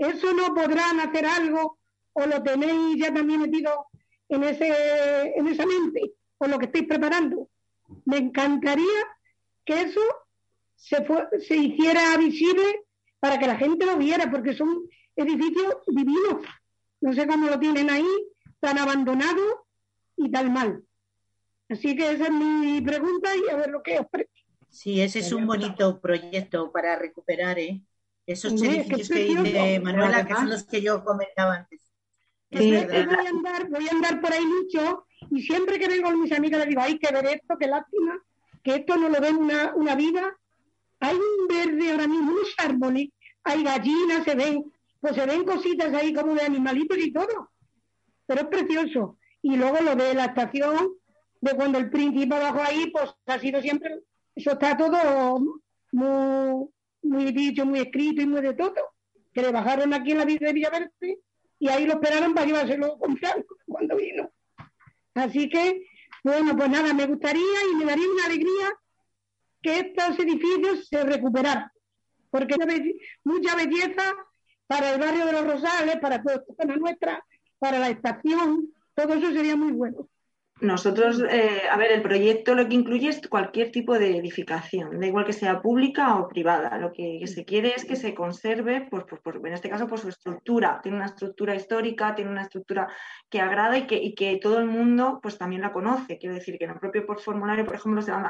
Eso no podrán hacer algo o lo tenéis ya también metido en, ese, en esa mente o lo que estáis preparando. Me encantaría que eso se, se hiciera visible para que la gente lo viera porque son edificios divinos no sé cómo lo tienen ahí, tan abandonado y tan mal. Así que esa es mi pregunta y a ver lo que os Sí, ese es un bonito proyecto para recuperar ¿eh? Esos edificios que, dice Manuela, que son los que yo comentaba antes. voy, a andar, voy a andar por ahí mucho y siempre que vengo con mis amigas les digo, hay que ver esto, qué lástima, que esto no lo ven una, una vida. Hay un verde ahora mismo, unos árboles, hay gallinas, se ven pues se ven cositas ahí como de animalitos y todo. Pero es precioso. Y luego lo de la estación, de cuando el príncipe bajó ahí, pues ha sido siempre, eso está todo muy, muy dicho, muy escrito y muy de todo. Que le bajaron aquí en la de Villaverde y ahí lo esperaron para llevárselo con Franco cuando vino. Así que, bueno, pues nada, me gustaría y me daría una alegría que estos edificios se recuperaran, porque mucha belleza para el barrio de los Rosales, para toda esta zona nuestra, para la estación, todo eso sería muy bueno. Nosotros, eh, a ver, el proyecto lo que incluye es cualquier tipo de edificación, da igual que sea pública o privada. Lo que, se quiere es que se conserve, pues, en este caso, por su estructura. Tiene una estructura histórica, tiene una estructura que agrada y que, y que todo el mundo pues, también la conoce. Quiero decir que en el propio por formulario, por ejemplo, se van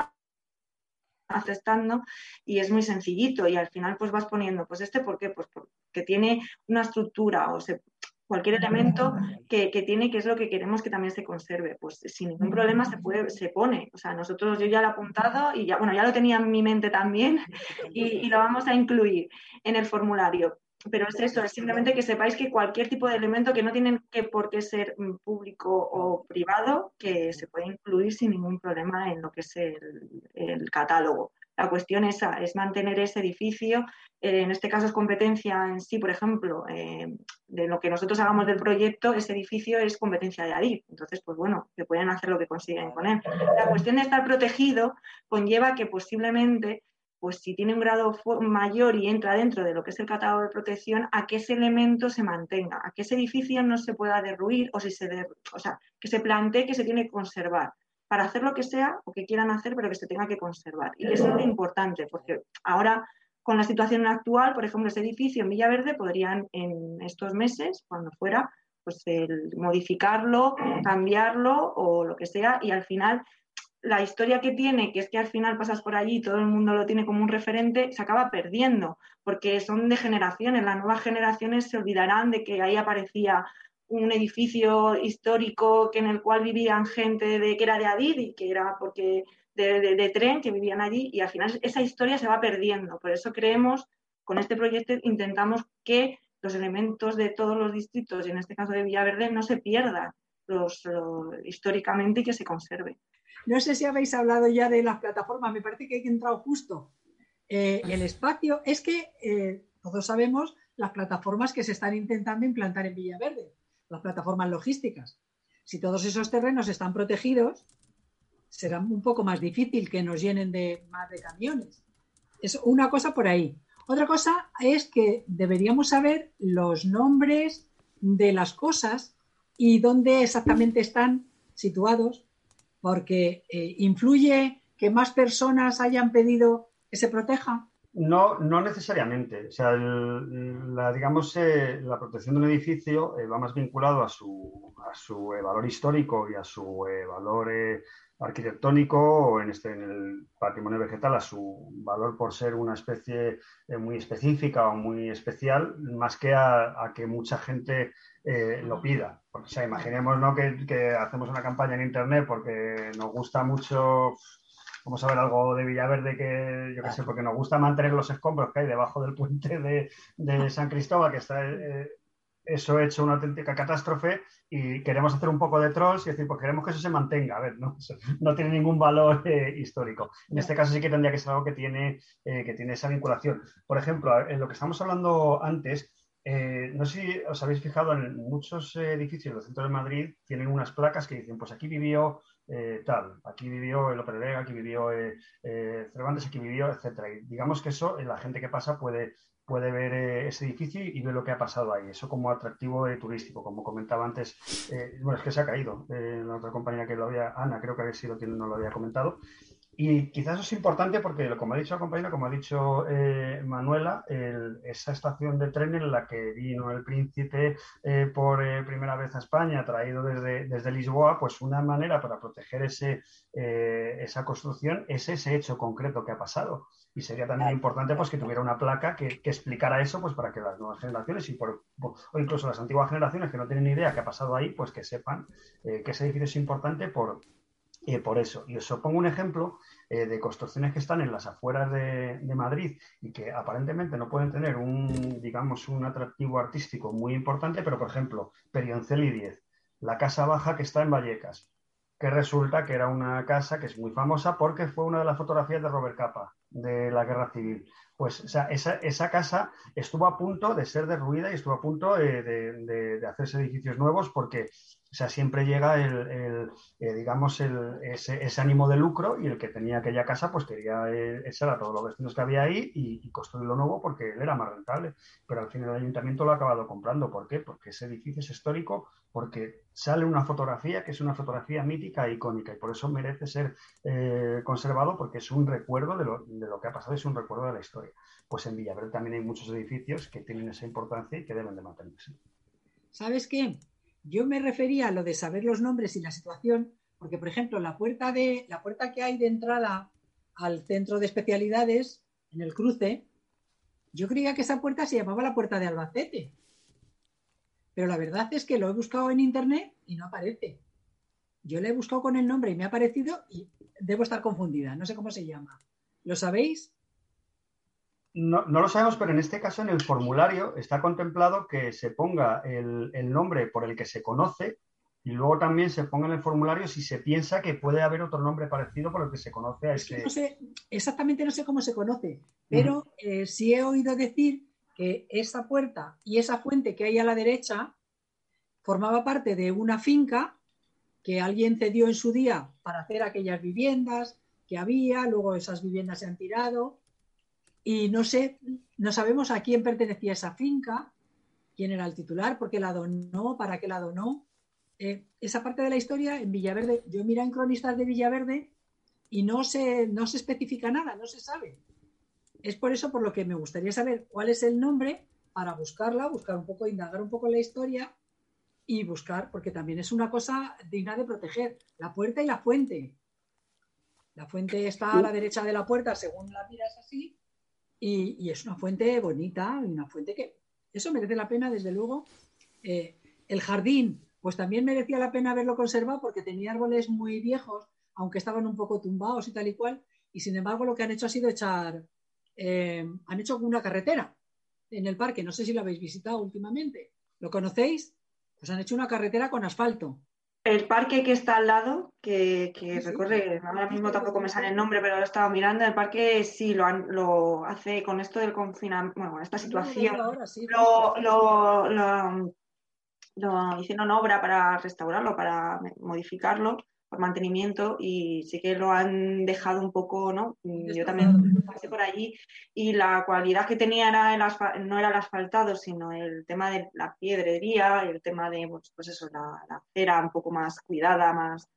aceptando y es muy sencillito y al final pues vas poniendo, pues este por qué, pues porque tiene una estructura o se, cualquier elemento que, tiene, que es lo que queremos que también se conserve. Pues sin ningún problema se puede, se pone. O sea, nosotros yo ya lo he apuntado y ya, bueno, ya lo tenía en mi mente también y, lo vamos a incluir en el formulario. Pero es eso, es simplemente que sepáis que cualquier tipo de elemento que no tienen que por qué ser mm, público o privado, que se puede incluir sin ningún problema en lo que es el catálogo. La cuestión es, es mantener ese edificio. Eh, en este caso es competencia en sí, por ejemplo, eh, de lo que nosotros hagamos del proyecto, ese edificio es competencia de ADIF. Entonces, pues bueno, que pueden hacer lo que consiguen con él. La cuestión de estar protegido conlleva que posiblemente pues si tiene un grado mayor y entra dentro de lo que es el catálogo de protección, a que ese elemento se mantenga, a que ese edificio no se pueda derruir o si se o sea, que se plantee que se tiene que conservar para hacer lo que sea o que quieran hacer, pero que se tenga que conservar. Y eso es lo importante, porque ahora con la situación actual, por ejemplo, ese edificio en Villaverde podrían en estos meses, cuando fuera, pues modificarlo, cambiarlo o lo que sea, y al final la historia que tiene, que es que al final pasas por allí y todo el mundo lo tiene como un referente, se acaba perdiendo, porque son de generaciones. Las nuevas generaciones se olvidarán de que ahí aparecía un edificio histórico que en el cual vivían gente de, que era de Adid y que era porque de, tren que vivían allí y al final esa historia se va perdiendo. Por eso creemos, con este proyecto intentamos que los elementos de todos los distritos, y en este caso de Villaverde, no se pierdan los, históricamente y que se conserve. No sé si habéis hablado ya de las plataformas, me parece que hay entrado justo. Eh, el espacio, es que eh, todos sabemos las plataformas que se están intentando implantar en Villaverde las plataformas logísticas. Si todos esos terrenos están protegidos, será un poco más difícil que nos llenen de más de camiones. Es una cosa por ahí. Otra cosa es que deberíamos saber los nombres de las cosas y dónde exactamente están situados, porque eh, influye que más personas hayan pedido que se proteja. No, no necesariamente. O sea, la, digamos, eh, la protección de un edificio eh, va más vinculado a su, a su eh, valor histórico y a su valor arquitectónico o en, este, en el patrimonio vegetal a su valor por ser una especie muy específica o muy especial, más que a, que mucha gente lo pida. o sea, imaginemos ¿no? que hacemos una campaña en Internet porque nos gusta mucho vamos a ver algo de Villaverde que, yo qué sé, porque nos gusta mantener los escombros que hay debajo del puente de, San Cristóbal, que está eh, eso hecho una auténtica catástrofe y queremos hacer un poco de trolls y decir, pues queremos que eso se mantenga. A ver, no, no tiene ningún valor eh, histórico. En este caso sí que tendría que ser algo que tiene, eh, que tiene esa vinculación. Por ejemplo, en lo que estamos hablando antes, no sé si os habéis fijado en muchos edificios del centro de Madrid tienen unas placas que dicen, pues aquí vivió eh, tal, aquí vivió el Opera aquí vivió eh, eh, Cervantes, aquí vivió, etcétera. Y digamos que eso, la gente que pasa puede, puede ver ese edificio y ver lo que ha pasado ahí. Eso como atractivo turístico, como comentaba antes. bueno, es que se ha caído. la otra compañía que lo había, Ana, creo que había sido quien no lo había comentado. Y quizás eso es importante porque, como ha dicho la compañera, como ha dicho eh, Manuela, esa estación de tren en la que vino el príncipe eh, por eh, primera vez a España, traído desde, desde, Lisboa, pues una manera para proteger ese, esa construcción es ese hecho concreto que ha pasado. Y sería también importante pues, que tuviera una placa que, que explicara eso pues, para que las nuevas generaciones y por, o incluso las antiguas generaciones que no tienen ni idea qué ha pasado ahí, pues que sepan que ese edificio es importante por, por eso. Y os pongo un ejemplo eh, de construcciones que están en las afueras de, Madrid y que aparentemente no pueden tener un, digamos, un atractivo artístico muy importante, pero por ejemplo, Perionceli 10, la Casa Baja que está en Vallecas, que resulta que era una casa que es muy famosa porque fue una de las fotografías de Robert Capa de la Guerra Civil. Pues esa, esa, casa estuvo a punto de ser derruida y estuvo a punto de, de hacerse edificios nuevos porque o sea, siempre llega el, eh, digamos, el, ese, ánimo de lucro y el que tenía aquella casa, pues quería echar a todos los vecinos que había ahí y, construir lo nuevo porque él era más rentable. Pero al final el ayuntamiento lo ha acabado comprando. ¿Por qué? Porque ese edificio es histórico, porque sale una fotografía que es una fotografía mítica e icónica y por eso merece ser eh, conservado porque es un recuerdo de lo, de lo que ha pasado, es un recuerdo de la historia. Pues en Villaverde también hay muchos edificios que tienen esa importancia y que deben de mantenerse. ¿Sabes qué? Yo me refería a lo de saber los nombres y la situación, porque, por ejemplo, la puerta, de, la puerta que hay de entrada al centro de especialidades, en el cruce, yo creía que esa puerta se llamaba la puerta de Albacete. pero la verdad es que lo he buscado en internet y no aparece. Yo le he buscado con el nombre y me ha aparecido y debo estar confundida, no sé cómo se llama. ¿Lo sabéis? No, lo sabemos, pero en este caso en el formulario está contemplado que se ponga el, nombre por el que se conoce y luego también se ponga en el formulario si se piensa que puede haber otro nombre parecido por el que se conoce a ese. No sé, exactamente no sé cómo se conoce, pero eh, sí he oído decir que esa puerta y esa fuente que hay a la derecha formaba parte de una finca que alguien cedió en su día para hacer aquellas viviendas que había, luego esas viviendas se han tirado y no sé, no sabemos a quién pertenecía esa finca, quién era el titular, por qué la donó, para qué la donó. Eh, esa parte de la historia en Villaverde, yo mira en cronistas de Villaverde y no se, no se especifica nada, no se sabe. Es por eso por lo que me gustaría saber cuál es el nombre para buscarla, buscar un poco, indagar un poco la historia y buscar, porque también es una cosa digna de proteger, la puerta y la fuente. La fuente está a la derecha de la puerta, según la miras así, y, es una fuente bonita, una fuente que eso merece la pena, desde luego. Eh, el jardín, pues también merecía la pena haberlo conservado porque tenía árboles muy viejos, aunque estaban un poco tumbados y tal y cual, y sin embargo lo que han hecho ha sido echar, eh, han hecho una carretera en el parque, no sé si lo habéis visitado últimamente, ¿lo conocéis? Pues han hecho una carretera con asfalto el parque que está al lado, que, recorre, ahora mismo tampoco me sale el nombre, pero lo he estado mirando, el parque sí lo, lo hace con esto del confinamiento, bueno, con esta situación, lo, lo, lo, hicieron obra para restaurarlo, para modificarlo por mantenimiento y sí que lo han dejado un poco, ¿no? Yo también pasé por allí y la cualidad que tenía era el no era el asfaltado, sino el tema de la piedrería, el tema de, pues, pues eso, la, la, acera un poco más cuidada, más,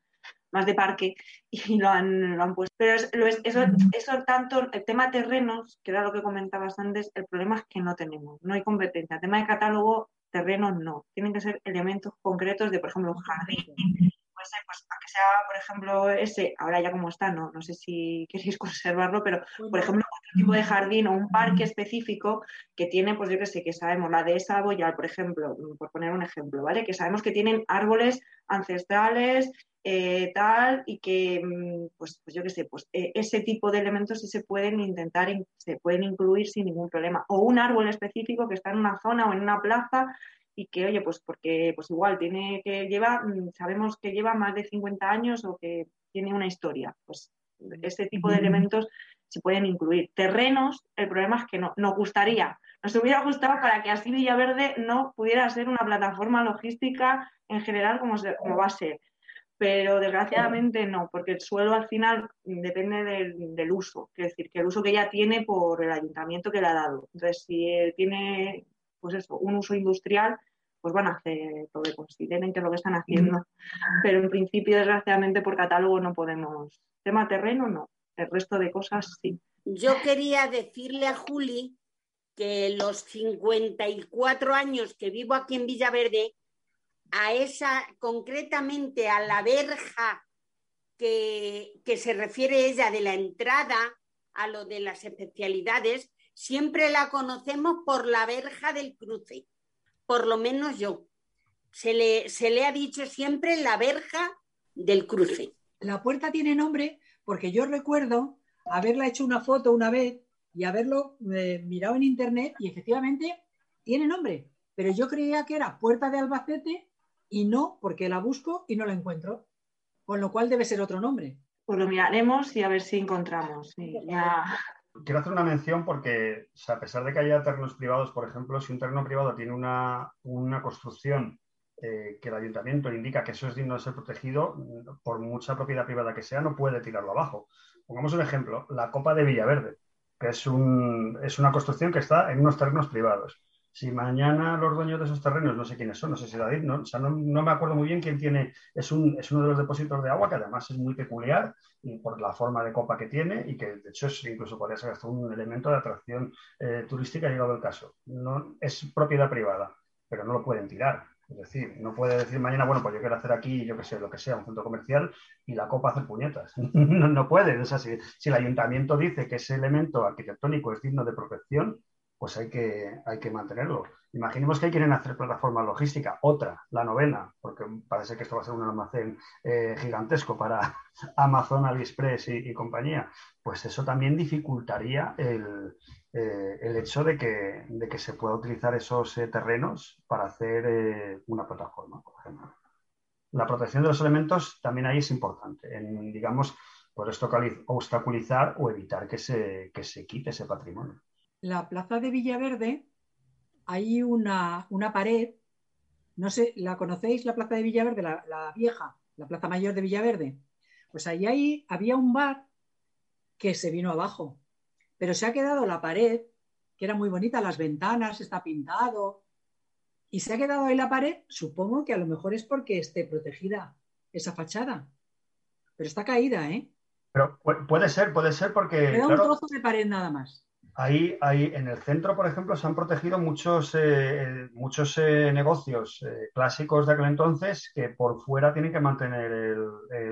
más de parque y lo han, lo han puesto. Pero eso, eso tanto, el tema terrenos, que era lo que comentabas antes, el problema es que no tenemos, no hay competencia. El tema de catálogo, terrenos no. Tienen que ser elementos concretos de, por ejemplo, un jardín, puede pues que sea, por ejemplo, ese, ahora ya como está, no, no sé si queréis conservarlo, pero por ejemplo, otro tipo de jardín o un parque específico que tiene, pues yo que sé, que sabemos, la de esa boyal, por ejemplo, por poner un ejemplo, ¿vale? Que sabemos que tienen árboles ancestrales, eh, tal, y que, mm, pues, pues yo qué sé, pues eh, ese tipo de elementos sí se pueden intentar, se pueden incluir sin ningún problema. O un árbol específico que está en una zona o en una plaza y que, oye, pues porque pues igual tiene que lleva, mm, sabemos que lleva más de 50 años o que tiene una historia. Pues este tipo de elementos se pueden incluir. Terrenos, el problema es que no, nos gustaría, nos hubiera gustado para que así Villaverde no pudiera ser una plataforma logística en general como, como va a ser. Pero desgraciadamente no, porque el suelo al final depende del, del uso, es decir, que el uso que ya tiene por el ayuntamiento que le ha dado. Entonces, si tiene pues eso, un uso industrial, pues van a hacer lo que consideren que es lo que están haciendo. Pero en principio, desgraciadamente, por catálogo no podemos. Tema terreno, no. El resto de cosas, sí. Yo quería decirle a Juli que los 54 años que vivo aquí en Villaverde, a esa, concretamente a la verja que, que se refiere ella de la entrada a lo de las especialidades, siempre la conocemos por la verja del cruce, por lo menos yo. Se le, se le ha dicho siempre la verja del cruce. La puerta tiene nombre porque yo recuerdo haberla hecho una foto una vez y haberlo eh, mirado en internet y efectivamente tiene nombre, pero yo creía que era Puerta de Albacete y no, porque la busco y no la encuentro, con lo cual debe ser otro nombre. Pues lo miraremos y a ver si encontramos. ya quiero hacer una mención porque, a pesar de que haya terrenos privados, por ejemplo, si un terreno privado tiene una, construcción eh, que el ayuntamiento indica que eso es digno de ser protegido, por mucha propiedad privada que sea, no puede tirarlo abajo. Pongamos un ejemplo, la Copa de Villaverde, que es, un, es una construcción que está en unos terrenos privados. Si mañana los dueños de esos terrenos, no sé quiénes son, no sé si David, no, o sea, no, me acuerdo muy bien quién tiene, es, un, es uno de los depósitos de agua que además es muy peculiar y por la forma de copa que tiene y que de hecho es, incluso podría ser hasta un elemento de atracción eh, turística llegado el caso. No, es propiedad privada, pero no lo pueden tirar. Es decir, no puede decir mañana, bueno, pues yo quiero hacer aquí, yo qué sé, lo que sea, un centro comercial y la copa hacer puñetas. no, puede. O sea, si, si el ayuntamiento dice que ese elemento arquitectónico es digno de protección, pues hay que, hay que mantenerlo. Imaginemos que quieren hacer plataforma logística, otra, la novena, porque parece que esto va a ser un almacén eh, gigantesco para Amazon, AliExpress y, compañía. Pues eso también dificultaría el, eh, hecho de que, de que, se pueda utilizar esos eh, terrenos para hacer una plataforma, por ejemplo. La protección de los elementos también ahí es importante, en, digamos, por obstaculizar o evitar que se, que se quite ese patrimonio. La plaza de Villaverde hay una, pared, no sé, ¿la conocéis la plaza de Villaverde, la, vieja, la plaza mayor de Villaverde? Pues ahí, ahí había un bar que se vino abajo, pero se ha quedado la pared, que era muy bonita, las ventanas, está pintado, y se ha quedado ahí la pared, supongo que a lo mejor es porque esté protegida esa fachada, pero está caída, ¿eh? Pero puede ser, puede ser porque... Queda un trozo de pared nada más. Ahí, ahí, en el centro, por ejemplo, se han protegido muchos, eh, muchos eh, negocios eh, clásicos de aquel entonces que por fuera tienen que mantener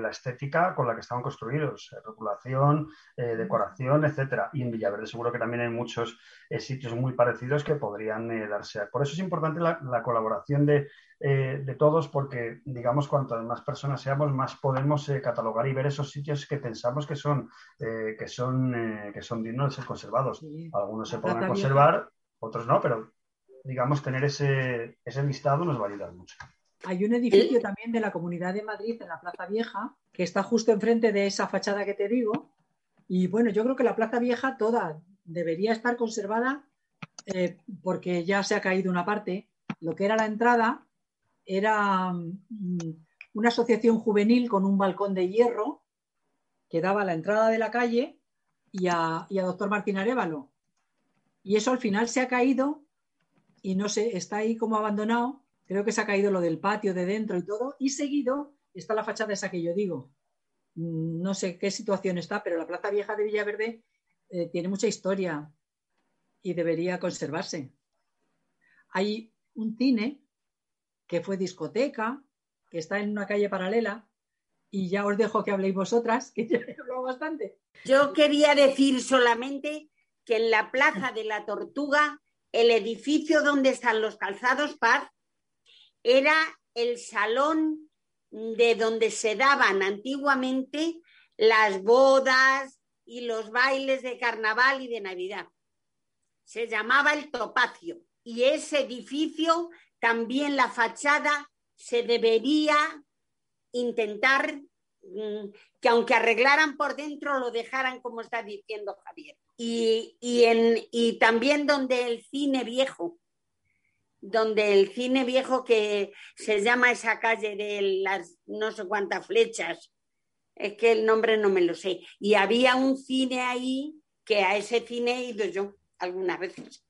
la estética con la que estaban construidos, regulación, decoración, etcétera. Y en Villaverde seguro que también hay muchos sitios muy parecidos que podrían darse. Por eso es importante la colaboración de, eh, de todos porque, digamos, cuantas más personas seamos, más podemos eh, catalogar y ver esos sitios que pensamos que son, eh, que son, que son dignos de ser conservados. Algunos se pueden conservar, otros no, pero digamos, tener ese, ese listado nos va a ayudar mucho. Hay un edificio también de la Comunidad de Madrid en la Plaza Vieja que está justo enfrente de esa fachada que te digo. Y bueno, yo creo que la Plaza Vieja toda debería estar conservada porque ya se ha caído una parte. Lo que era la entrada era mm, una asociación juvenil con un balcón de hierro que daba a la entrada de la calle y a, doctor Martín Arevalo. Y eso al final se ha caído y no sé, está ahí como abandonado. Creo que se ha caído lo del patio de dentro y todo. Y seguido está la fachada esa que yo digo. Mm, no sé qué situación está, pero la Plaza Vieja de Villaverde eh, tiene mucha historia y debería conservarse. Hay un cine que fue discoteca, que está en una calle paralela, y ya os dejo que habléis vosotras, que ya he hablado bastante. Yo quería decir solamente que en la Plaza de la Tortuga, el edificio donde están los calzados Paz, era el salón de donde se daban antiguamente las bodas y los bailes de carnaval y de Navidad. Se llamaba el Topacio y ese edificio también la fachada se debería intentar mm, que aunque arreglaran por dentro, lo dejaran como está diciendo Javier. Y, en, y también donde el cine viejo, donde el cine viejo que se llama esa calle de las no sé cuántas flechas, es que el nombre no me lo sé. Y había un cine ahí que a ese cine he ido yo algunas veces.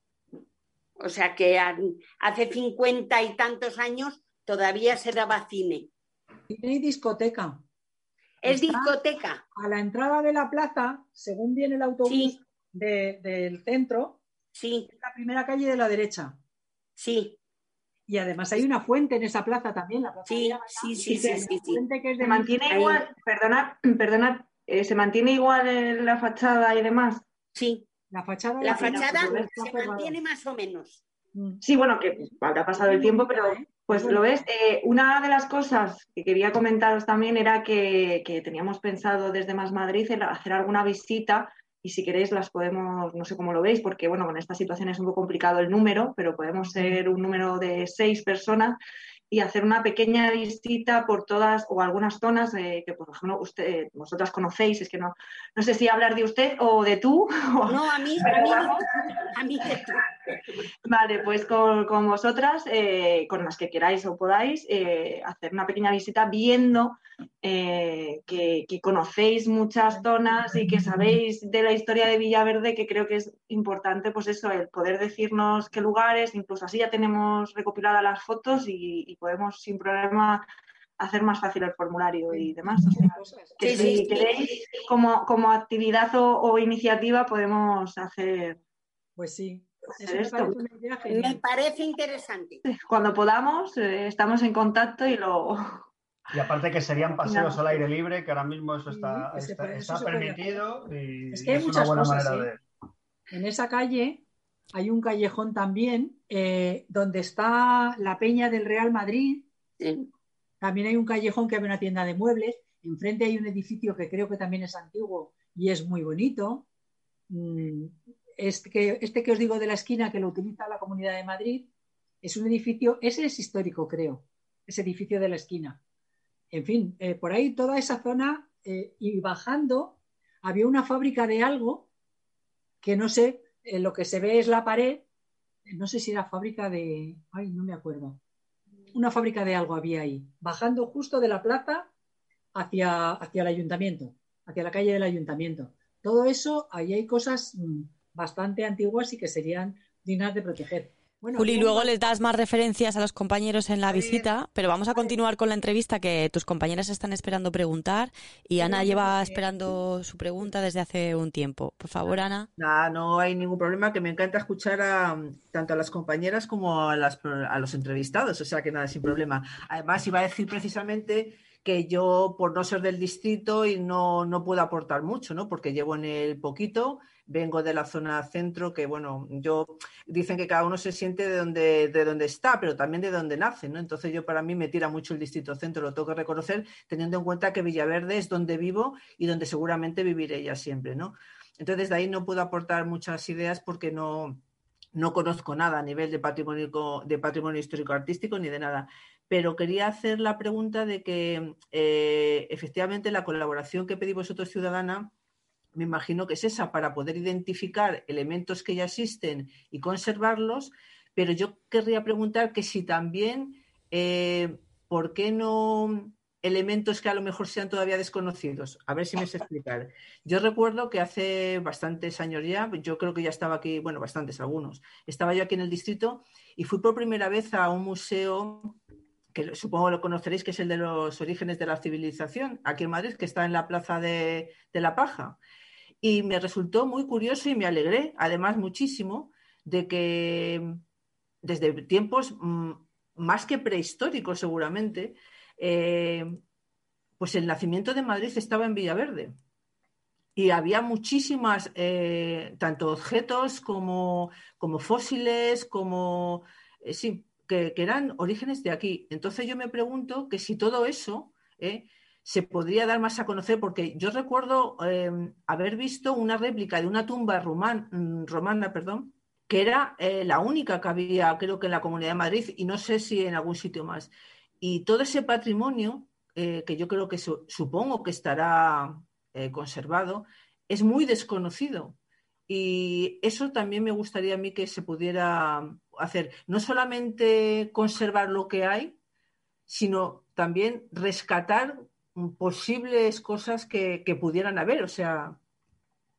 O sea que hace cincuenta y tantos años todavía se daba cine. Cine y discoteca. Es discoteca. A la entrada de la plaza, según viene el autobús del centro, sí. es la primera calle de la derecha. Sí. Y además hay una fuente en esa plaza también, la plaza sí, sí, sí, sí, sí, se mantiene igual, perdona, perdona, eh, se mantiene igual la fachada y demás. Sí. La fachada, la fachada se mantiene más o menos. Mm. Sí, bueno, que habrá pasado el tiempo, pero pues lo ves. Eh, una de las cosas que quería comentaros también era que, teníamos pensado desde Más Madrid hacer alguna visita y si queréis las podemos, no sé cómo lo veis, porque bueno, con esta situación es un poco complicado el número, pero podemos ser un número de seis personas y hacer una pequeña visita por todas o algunas zonas eh, que, por ejemplo, usted, vosotras conocéis. Es que no, no sé si hablar de usted o de tú. No, a mí, a mí, a mí de tú. Vale, pues con, vosotras, eh, con las que queráis o podáis, eh, hacer una pequeña visita viendo que, que, conocéis muchas zonas y que sabéis de la historia de Villaverde, que creo que es importante, pues eso, el poder decirnos qué lugares, incluso así ya tenemos recopiladas las fotos y podemos sin problema hacer más fácil el formulario y demás. que si queréis, como, como actividad o, iniciativa, podemos hacer. Pues sí. Me, parece interesante. Cuando podamos, eh, estamos en contacto y lo. Y aparte que serían paseos al aire libre, que ahora mismo eso está, está, permitido y es que hay muchas cosas, ¿eh? En esa calle hay un callejón también eh, donde está la Peña del Real Madrid. También hay un callejón que hay una tienda de muebles. Enfrente hay un edificio que creo que también es antiguo y es muy bonito. Mm, este que, este que os digo de la esquina que lo utiliza la Comunidad de Madrid es un edificio, ese es histórico creo, ese edificio de la esquina. En fin, eh, por ahí toda esa zona eh, y bajando había una fábrica de algo que no sé, lo que se ve es la pared, no sé si era fábrica de, ay, no me acuerdo, una fábrica de algo había ahí, bajando justo de la plaza hacia, hacia el ayuntamiento, hacia la calle del ayuntamiento. Todo eso, ahí hay cosas mm, bastante antiguas y que serían dignas de proteger. Juli, luego les das más referencias a los compañeros en la visita, pero vamos a continuar con la entrevista que tus compañeras están esperando preguntar y Ana lleva esperando su pregunta desde hace un tiempo. Por favor, Ana. Nada, no hay ningún problema, que me encanta escuchar a, tanto a las compañeras como a, las, a los entrevistados, o sea que nada, sin problema. Además, iba a decir precisamente que yo, por no ser del distrito, y no, no puedo aportar mucho, ¿no? Porque llevo en el poquito vengo de la zona centro, que bueno, yo dicen que cada uno se siente de donde, de donde está, pero también de donde nace, ¿no? Entonces yo para mí me tira mucho el distrito centro, lo tengo que reconocer, teniendo en cuenta que Villaverde es donde vivo y donde seguramente viviré ya siempre, ¿no? Entonces de ahí no puedo aportar muchas ideas porque no, no conozco nada a nivel de patrimonio, de patrimonio histórico artístico ni de nada. Pero quería hacer la pregunta de que eh, efectivamente la colaboración que pedí vosotros, ciudadana, me imagino que es esa, para poder identificar elementos que ya existen y conservarlos, pero yo querría preguntar que si también, eh, ¿por qué no elementos que a lo mejor sean todavía desconocidos? A ver si me sé explicar. Yo recuerdo que hace bastantes años ya, yo creo que ya estaba aquí, bueno, bastantes algunos, estaba yo aquí en el distrito y fui por primera vez a un museo que supongo lo conoceréis, que es el de los orígenes de la civilización, aquí en Madrid, que está en la Plaza de, de la Paja. Y me resultó muy curioso y me alegré, además, muchísimo, de que desde tiempos mm, más que prehistóricos seguramente, eh, pues el nacimiento de Madrid estaba en Villaverde. Y había muchísimas, eh, tanto objetos como, como fósiles, como, eh, sí, que, que, eran orígenes de aquí. Entonces yo me pregunto que si todo eso se podría dar más a conocer, porque yo recuerdo em, haber visto una réplica de una tumba mm, romana, perdón, que era eh, la única que había, creo que en la Comunidad de Madrid, y no sé si en algún sitio más. Y todo ese patrimonio, eh, que yo creo que supongo que estará eh, conservado, es muy desconocido. Y eso también me gustaría a mí que se pudiera hacer. No solamente conservar lo que hay, sino también rescatar posibles cosas que, pudieran haber, o sea,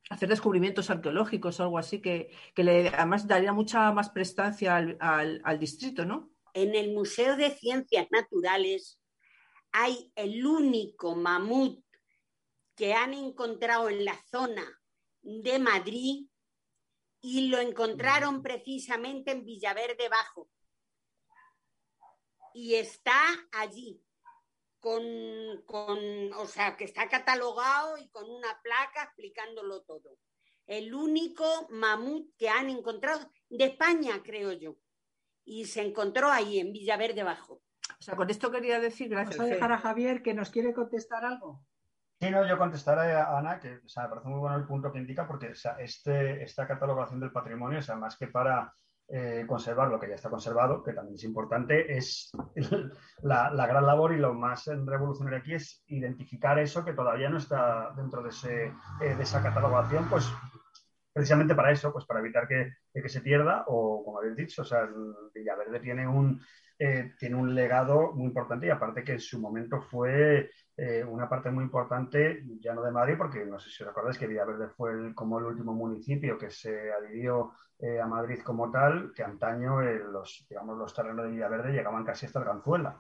hacer descubrimientos arqueológicos o algo así que, le, además daría mucha más prestancia al, distrito, ¿no? En el Museo de Ciencias Naturales hay el único mamut que han encontrado en la zona de Madrid y lo encontraron precisamente en Villaverde Bajo. Y está allí con, o sea, que está catalogado y con una placa explicándolo todo. El único mamut que han encontrado de España, creo yo. Y se encontró ahí, en Villaverde Bajo. O sea, con esto quería decir, gracias. Vamos a dejar a Javier que nos quiere contestar algo. Sí, no, yo contestaré a Ana, que o sea, me parece muy bueno el punto que indica, porque o sea, este, esta catalogación del patrimonio, o sea, más que para eh, conservar lo que ya está conservado, que también es importante, es la, gran labor y lo más revolucionario aquí es identificar eso que todavía no está dentro de, ese, eh, de esa catalogación, pues precisamente para eso, pues para evitar que, que se pierda o, como habéis dicho, o sea, Villaverde tiene un, eh, tiene un legado muy importante y aparte que en su momento fue eh, una parte muy importante, ya no de Madrid, porque no sé si os acordáis que Villaverde fue el, como el último municipio que se adhirió eh, a Madrid como tal, que antaño los, digamos, los terrenos de Villaverde llegaban casi hasta el Ganzuela.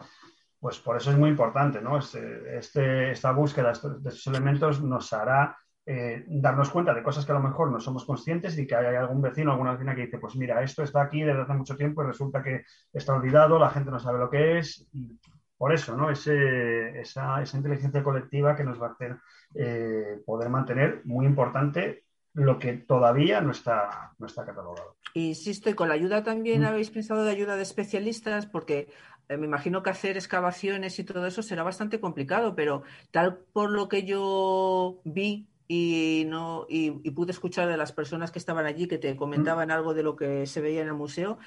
Pues por eso es muy importante, ¿no? Este, este esta búsqueda de estos elementos nos hará eh, darnos cuenta de cosas que a lo mejor no somos conscientes y que hay algún vecino, alguna vecina que dice, pues mira, esto está aquí desde hace mucho tiempo y resulta que está olvidado, la gente no sabe lo que es. Y por eso, ¿no? Ese, esa, esa, inteligencia colectiva que nos va a hacer eh, poder mantener, muy importante, lo que todavía no está, no está catalogado. Y sí estoy con la ayuda también, Mm. habéis pensado de ayuda de especialistas, porque eh, me imagino que hacer excavaciones y todo eso será bastante complicado, pero tal por lo que yo vi y no y, y pude escuchar de las personas que estaban allí que te comentaban algo de lo que se veía en el museo,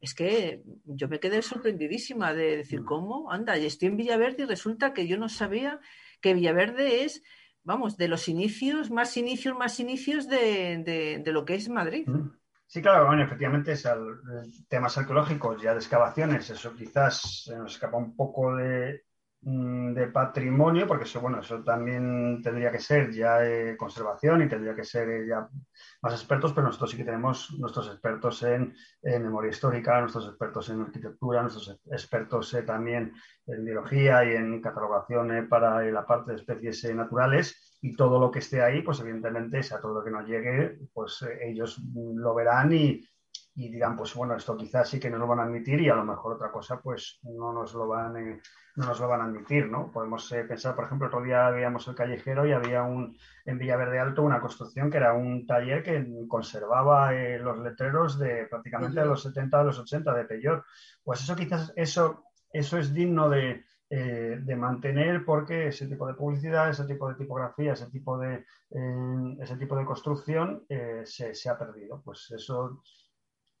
es que yo me quedé sorprendidísima de decir, ¿cómo? Anda, y estoy en Villaverde y resulta que yo no sabía que Villaverde es, vamos, de los inicios, más inicios, más inicios de, de- de lo que es Madrid. Sí, claro, bueno, efectivamente, es al- temas arqueológicos, ya de excavaciones, eso quizás se nos escapa un poco de, mm, de patrimonio, porque eso, bueno, eso también tendría que ser ya eh, conservación y tendría que ser eh, ya más expertos, pero nosotros sí que tenemos nuestros expertos en, memoria histórica, nuestros expertos en arquitectura, nuestros expertos eh, también en biología y en catalogación para la parte de especies naturales. Y todo lo que esté ahí, pues evidentemente, sea, todo lo que nos llegue, pues ellos mm, lo verán y, y dirán, pues bueno, esto quizás sí que nos lo van a admitir y a lo mejor otra cosa, pues no nos lo van, eh, no nos lo van a admitir, ¿no? Podemos eh, pensar, por ejemplo, otro día veíamos el callejero y había un, en Villaverde Alto una construcción que era un taller que conservaba eh, los letreros de prácticamente de los 70 a los 80 de Pellor. Pues eso quizás, eso, eso es digno de, eh, de mantener porque ese tipo de publicidad, ese tipo de tipografía, ese tipo de, eh, ese tipo de construcción eh, se, se ha perdido. Pues eso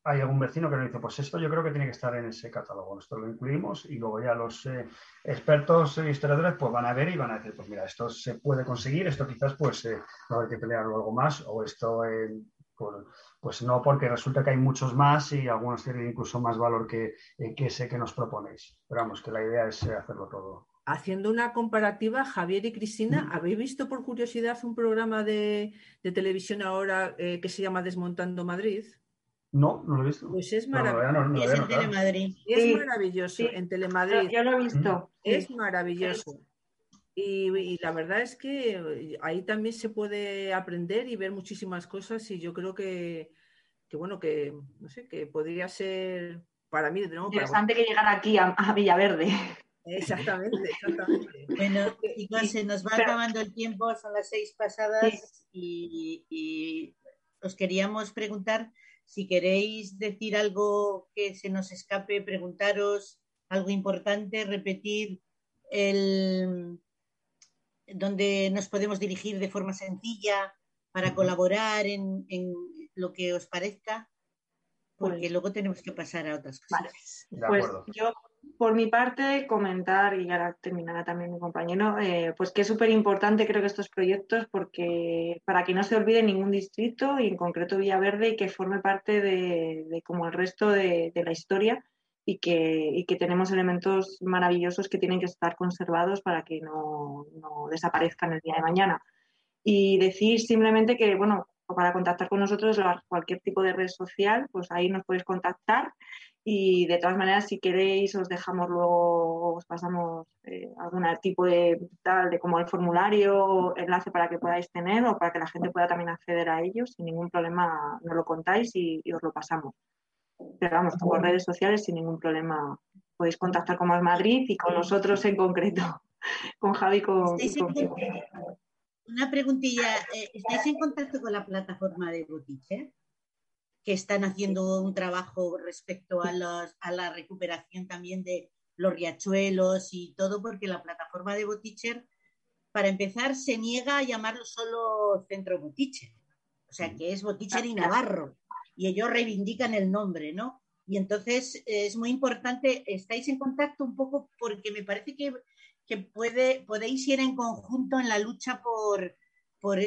hay algún vecino que nos dice, pues esto yo creo que tiene que estar en ese catálogo, esto lo incluimos y luego ya los eh, expertos e historiadores pues van a ver y van a decir, pues mira, esto se puede conseguir, esto quizás pues eh, no hay que pelearlo algo más o esto eh, por- pues no, porque resulta que hay muchos más y algunos tienen incluso más valor que, eh, que ese que nos proponéis. Pero vamos, que la idea es hacerlo todo. Haciendo una comparativa, Javier y Mm. Cristina, ¿habéis visto por curiosidad un programa de, de televisión ahora que se llama Desmontando Madrid? No, no lo he visto. Pues es No, no, maravilloso. no, no, Es en. Telemadrid. Es Sí, maravilloso sí. en Telemadrid. Yo, yo lo he visto. Es sí. maravilloso. Y, y la verdad es que ahí también se puede aprender y ver muchísimas cosas y yo creo que, que bueno, que no sé, que podría ser para mí, para Interesante que llegara aquí a, a Villaverde. Exactamente, exactamente. Bueno, chicos, se nos va Pero- acabando el tiempo, son las seis pasadas y, y os queríamos preguntar si queréis decir algo que se nos escape, preguntaros algo importante, repetir el donde nos podemos dirigir de forma sencilla para colaborar en, en lo que os parezca, porque Pues- luego tenemos que pasar a otras cosas. Vale. De Pues acuerdo. yo, por mi parte, comentar, y ahora terminará también mi compañero, eh, pues que es súper importante creo que estos proyectos porque para que no se olvide ningún distrito y en concreto Villaverde y que forme parte de, de como el resto de, de la historia y que, y que tenemos elementos maravillosos que tienen que estar conservados para que no, no desaparezcan el día de mañana. Y decir simplemente que, bueno, para contactar con nosotros, cualquier tipo de red social, pues ahí nos podéis contactar. Y de todas maneras, si queréis, os dejamos luego, os pasamos eh, algún tipo de tal, de como el formulario, enlace para que podáis tener o para que la gente pueda también acceder a ellos. Sin ningún problema nos lo contáis y, y os lo pasamos. Pero vamos, por redes sociales sin ningún problema podéis contactar con Más Madrid y con nosotros en concreto, con Javi y con, ¿Estáis y contacto? Una preguntilla, eh, ¿estáis en contacto con la plataforma de Botiche? Que están haciendo un trabajo respecto a, los- a la recuperación también de los riachuelos y todo, porque la plataforma de Boticher, para empezar, se niega a llamarlo solo Centro Boticher. O sea, que es Boticher y Navarro. Y ellos reivindican el nombre, ¿no? Y entonces es muy importante, estáis en contacto un poco porque me parece que que puede, podéis ir en conjunto en la lucha por, por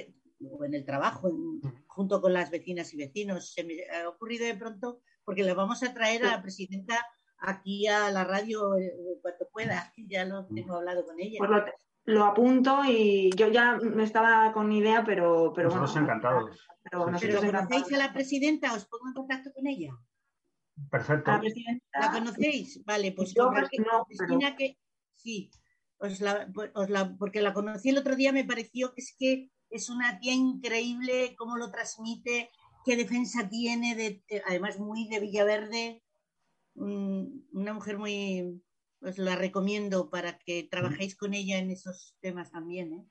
o en el trabajo, en- junto con las vecinas y vecinos. Se me ha ocurrido de pronto, porque le vamos a traer a la presidenta aquí a la radio eh, cuando pueda. Ya lo tengo hablado con ella. Pues lo, lo apunto y yo ya me estaba con idea, pero, pero Nosotros bueno. encantados. Pero Sí, nosotros ¿Pero encantados. conocéis a la presidenta? ¿Os pongo en contacto con ella? Perfecto. La presidenta, ¿La conocéis? Vale, pues Yo con creo que no, Cristina que sí, os la, pues, os la- porque la conocí el otro día, me pareció que es que es una tía increíble, cómo lo transmite, qué defensa tiene, de, eh, además muy de Villaverde, mm, una mujer muy, os la recomiendo para que trabajéis con ella en esos temas también. ¿eh?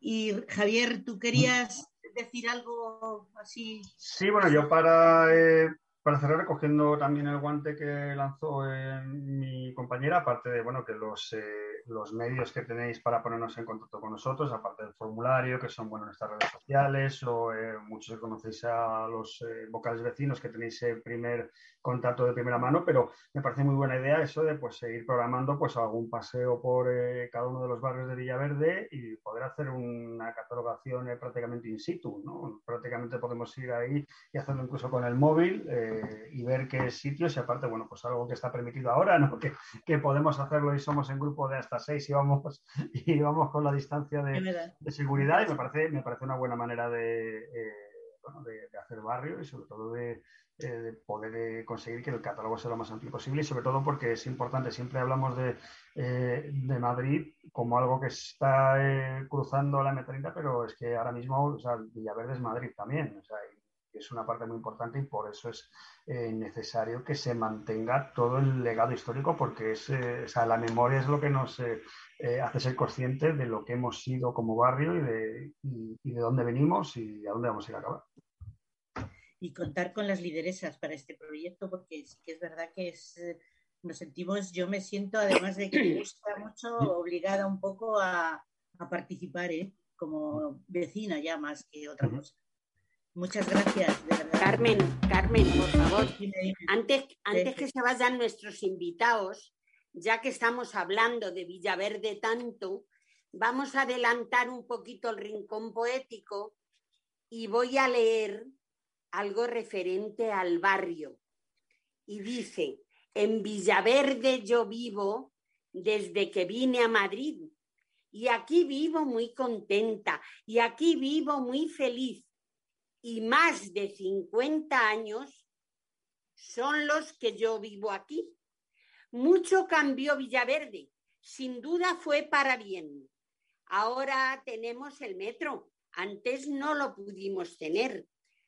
Y Javier, tú querías decir algo así? Sí, bueno, yo para, eh, para cerrar, recogiendo también el guante que lanzó mi compañera, aparte de bueno que los, eh, los medios que tenéis para ponernos en contacto con nosotros, aparte del formulario, que son bueno, nuestras redes sociales, o eh, muchos conocéis a los eh, vocales vecinos que tenéis el primer contacto de primera mano, pero me parece muy buena idea eso de pues seguir programando pues algún paseo por cada uno de los barrios de Villaverde y poder hacer una catalogación prácticamente in situ, ¿no? Prácticamente podemos ir ahí y hacerlo incluso con el móvil y ver qué sitios y aparte, bueno, pues algo que está permitido ahora, ¿no? Que, que, podemos hacerlo y somos en grupo de hasta seis y vamos, y vamos con la distancia de, de seguridad y me parece, me parece una buena manera de, eh, bueno, de, hacer barrio y sobre todo de, eh, de poder eh, conseguir que el catálogo sea lo más amplio posible y sobre todo porque es importante, siempre hablamos de, de Madrid como algo que está cruzando la M30, pero es que ahora mismo Villaverde es Madrid también. Es una parte muy importante y por eso es eh, necesario que se mantenga todo el legado histórico porque es, eh, la memoria es lo que nos eh, hace ser conscientes de lo que hemos sido como barrio y de, de dónde venimos y a dónde vamos a ir a acabar. Y contar con las lideresas para este proyecto porque sí que es verdad que es, nos sentimos, yo me siento además de que me gusta mucho obligada un poco a, a participar como vecina ya más que otra cosa. Muchas gracias, Carmen, Carmen, por favor, antes, antes que se vayan nuestros invitados, ya que estamos hablando de Villaverde tanto, vamos a adelantar un poquito el rincón poético y voy a leer algo referente al barrio. Y dice, en Villaverde yo vivo desde que vine a Madrid y aquí vivo muy contenta y aquí vivo muy feliz y más de 50 años son los que yo vivo aquí. Mucho cambió Villaverde, sin duda fue para bien. Ahora tenemos el metro, antes no lo pudimos tener.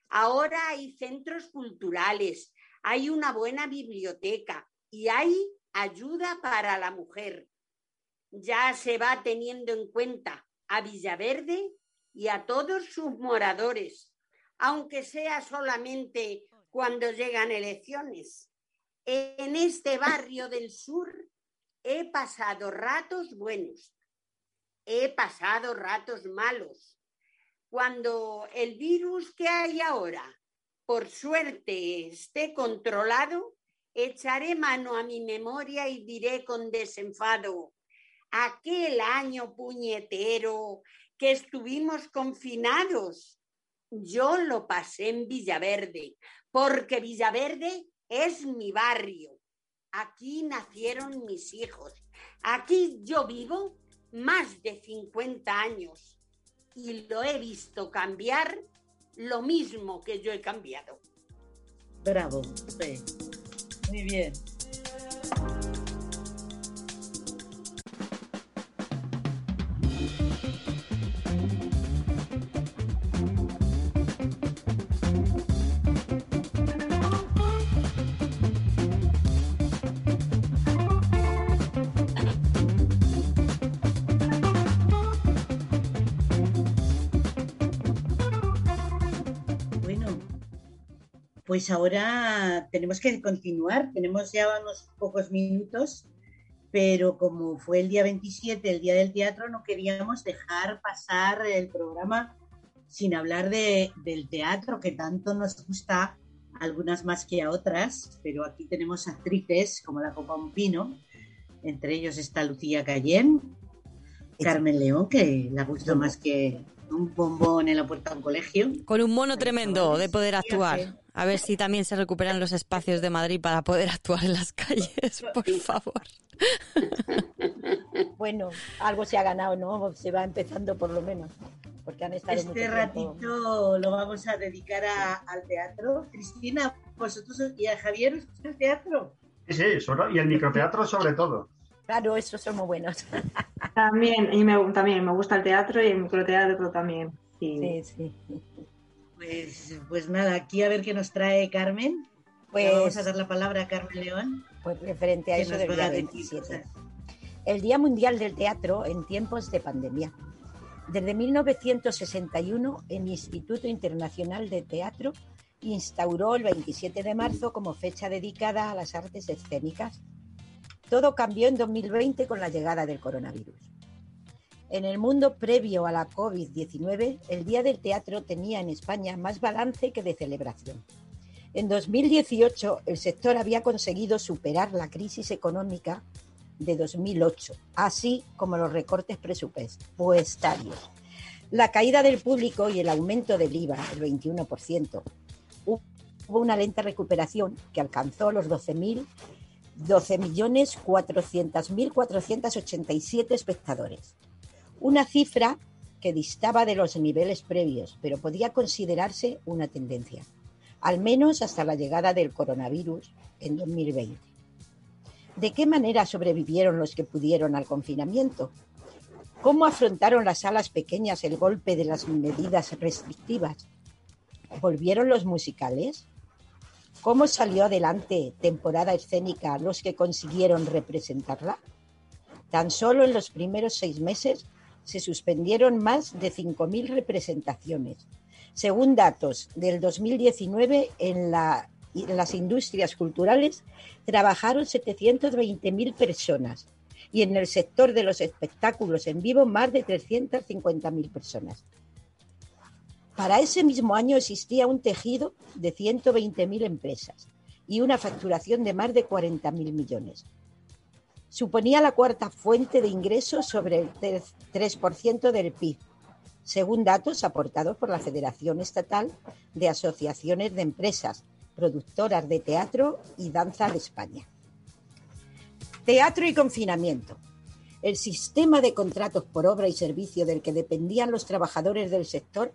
Ahora hay centros culturales, hay una buena biblioteca y hay ayuda para la mujer. Ya se va teniendo en cuenta a Villaverde y a todos sus moradores aunque sea solamente cuando llegan elecciones. En este barrio del sur he pasado ratos buenos, he pasado ratos malos. Cuando el virus que hay ahora, por suerte, esté controlado, echaré mano a mi memoria y diré con desenfado, aquel año puñetero que estuvimos confinados yo lo pasé en Villaverde, porque Villaverde es mi barrio. Aquí nacieron mis hijos. Aquí yo vivo más de 50 años y lo he visto cambiar lo mismo que yo he cambiado. Bravo, Muy bien. Pues ahora tenemos que continuar, tenemos ya unos pocos minutos, pero como fue el día 27, el día del teatro, no queríamos dejar pasar el programa sin hablar de, del teatro, que tanto nos gusta, algunas más que a otras, pero aquí tenemos actrices como la Copa Un Pino, entre ellos está Lucía Cayén, Carmen León, que la gustó más que un bombón en la puerta de un colegio. Con un mono tremendo de poder actuar. A ver si también se recuperan los espacios de Madrid para poder actuar en las calles, por favor. Bueno, algo se ha ganado, ¿no? Se va empezando por lo menos. Porque han estado este ratito lo vamos a dedicar al teatro. Cristina, vosotros y a Javier, ¿os gusta el teatro? Sí, sí, y el microteatro sobre todo. Claro, esos son muy buenos. También, y me, también me gusta el teatro y el microteatro también. Sí, sí. Pues, pues nada, aquí a ver qué nos trae Carmen. Pues, vamos a dar la palabra a Carmen León. Pues referente a eso del día 27. El Día Mundial del Teatro en tiempos de pandemia. Desde 1961, el Instituto Internacional de Teatro instauró el 27 de marzo como fecha dedicada a las artes escénicas. Todo cambió en 2020 con la llegada del coronavirus. En el mundo previo a la COVID-19, el Día del Teatro tenía en España más balance que de celebración. En 2018, el sector había conseguido superar la crisis económica de 2008, así como los recortes presupuestarios. La caída del público y el aumento del IVA, el 21%, hubo una lenta recuperación que alcanzó los 12.000 12.400.487 espectadores. Una cifra que distaba de los niveles previos, pero podía considerarse una tendencia, al menos hasta la llegada del coronavirus en 2020. ¿De qué manera sobrevivieron los que pudieron al confinamiento? ¿Cómo afrontaron las salas pequeñas el golpe de las medidas restrictivas? ¿Volvieron los musicales? ¿Cómo salió adelante temporada escénica los que consiguieron representarla? Tan solo en los primeros seis meses se suspendieron más de 5.000 representaciones. Según datos del 2019, en en las industrias culturales trabajaron 720.000 personas y en el sector de los espectáculos en vivo más de 350.000 personas. Para ese mismo año existía un tejido de 120.000 empresas y una facturación de más de 40.000 millones. Suponía la cuarta fuente de ingresos sobre el 3% del PIB, según datos aportados por la Federación Estatal de Asociaciones de Empresas, productoras de teatro y danza de España. Teatro y confinamiento. El sistema de contratos por obra y servicio del que dependían los trabajadores del sector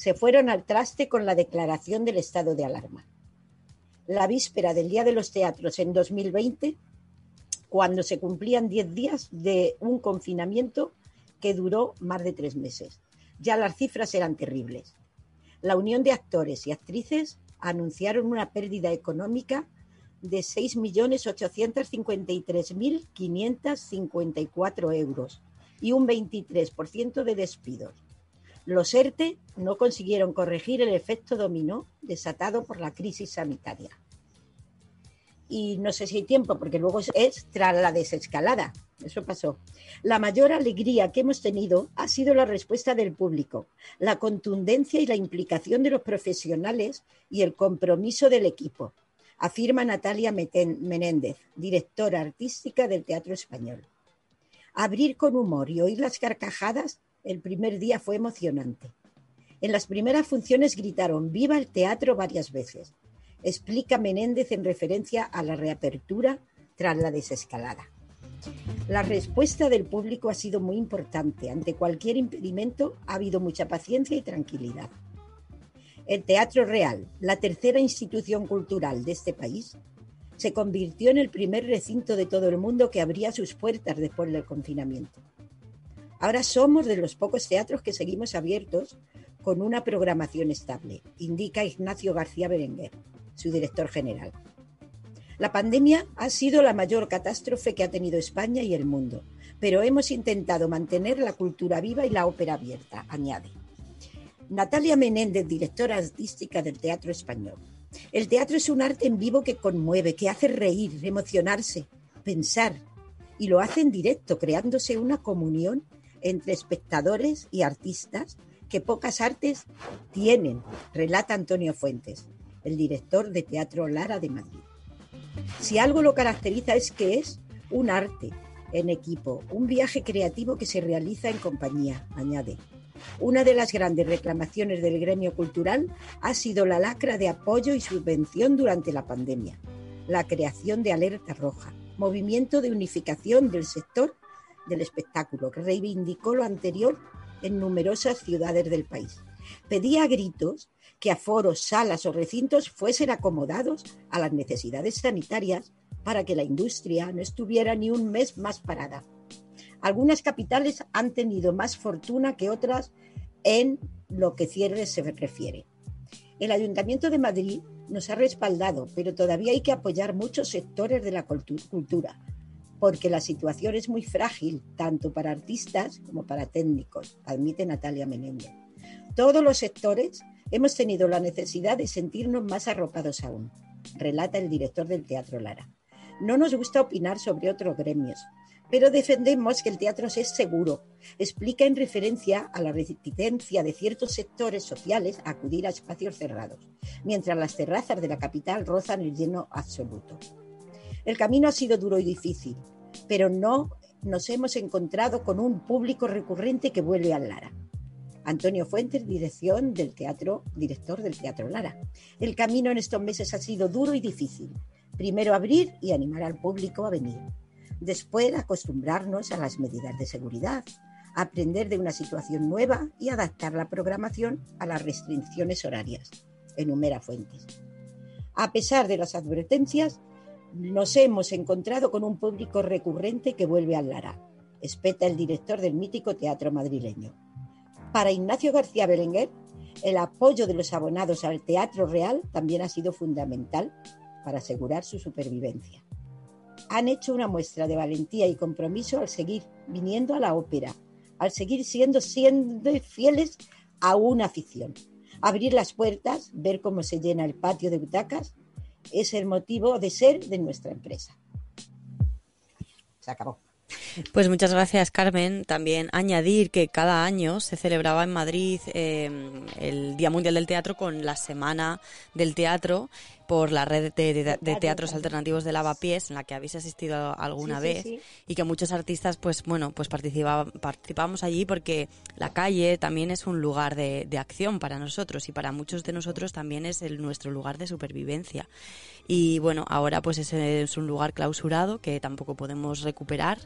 se fueron al traste con la declaración del estado de alarma. La víspera del Día de los Teatros en 2020, cuando se cumplían 10 días de un confinamiento que duró más de tres meses. Ya las cifras eran terribles. La unión de actores y actrices anunciaron una pérdida económica de 6.853.554 euros y un 23% de despidos. Los ERTE no consiguieron corregir el efecto dominó desatado por la crisis sanitaria. Y no sé si hay tiempo, porque luego es tras la desescalada. Eso pasó. La mayor alegría que hemos tenido ha sido la respuesta del público, la contundencia y la implicación de los profesionales y el compromiso del equipo, afirma Natalia Menéndez, directora artística del Teatro Español. Abrir con humor y oír las carcajadas el primer día fue emocionante. En las primeras funciones gritaron Viva el teatro varias veces. Explica Menéndez en referencia a la reapertura tras la desescalada. La respuesta del público ha sido muy importante. Ante cualquier impedimento ha habido mucha paciencia y tranquilidad. El Teatro Real, la tercera institución cultural de este país, se convirtió en el primer recinto de todo el mundo que abría sus puertas después del confinamiento. Ahora somos de los pocos teatros que seguimos abiertos con una programación estable, indica Ignacio García Berenguer, su director general. La pandemia ha sido la mayor catástrofe que ha tenido España y el mundo, pero hemos intentado mantener la cultura viva y la ópera abierta, añade. Natalia Menéndez, directora artística del Teatro Español. El teatro es un arte en vivo que conmueve, que hace reír, emocionarse, pensar, y lo hace en directo, creándose una comunión entre espectadores y artistas que pocas artes tienen, relata Antonio Fuentes, el director de Teatro Lara de Madrid. Si algo lo caracteriza es que es un arte en equipo, un viaje creativo que se realiza en compañía, añade. Una de las grandes reclamaciones del gremio cultural ha sido la lacra de apoyo y subvención durante la pandemia, la creación de Alerta Roja, movimiento de unificación del sector del espectáculo, que reivindicó lo anterior en numerosas ciudades del país. Pedía a gritos que aforos, salas o recintos fuesen acomodados a las necesidades sanitarias para que la industria no estuviera ni un mes más parada. Algunas capitales han tenido más fortuna que otras en lo que cierre se refiere. El Ayuntamiento de Madrid nos ha respaldado, pero todavía hay que apoyar muchos sectores de la cultura, porque la situación es muy frágil, tanto para artistas como para técnicos, admite Natalia Menéndez. Todos los sectores hemos tenido la necesidad de sentirnos más arropados aún, relata el director del Teatro Lara. No nos gusta opinar sobre otros gremios, pero defendemos que el teatro es seguro. Explica en referencia a la resistencia de ciertos sectores sociales a acudir a espacios cerrados, mientras las terrazas de la capital rozan el lleno absoluto. El camino ha sido duro y difícil, pero no nos hemos encontrado con un público recurrente que vuelve al Lara. Antonio Fuentes, dirección del teatro, director del Teatro Lara. El camino en estos meses ha sido duro y difícil. Primero abrir y animar al público a venir. Después acostumbrarnos a las medidas de seguridad, aprender de una situación nueva y adaptar la programación a las restricciones horarias. Enumera Fuentes. A pesar de las advertencias, nos hemos encontrado con un público recurrente que vuelve al Lara, espeta el director del mítico teatro madrileño. Para Ignacio García Belenguer, el apoyo de los abonados al Teatro Real también ha sido fundamental para asegurar su supervivencia. Han hecho una muestra de valentía y compromiso al seguir viniendo a la ópera, al seguir siendo fieles a una afición. Abrir las puertas, ver cómo se llena el patio de butacas es el motivo de ser de nuestra empresa. Se acabó. Pues muchas gracias, Carmen. También añadir que cada año se celebraba en Madrid eh, el Día Mundial del Teatro con la Semana del Teatro por la red de, teatros alternativos de Lavapiés, en la que habéis asistido alguna vez, y que muchos artistas, pues bueno, pues participábamos allí porque la calle también es un lugar de, acción para nosotros y para muchos de nosotros también es el, nuestro lugar de supervivencia. Y bueno, ahora pues ese es un lugar clausurado que tampoco podemos recuperar.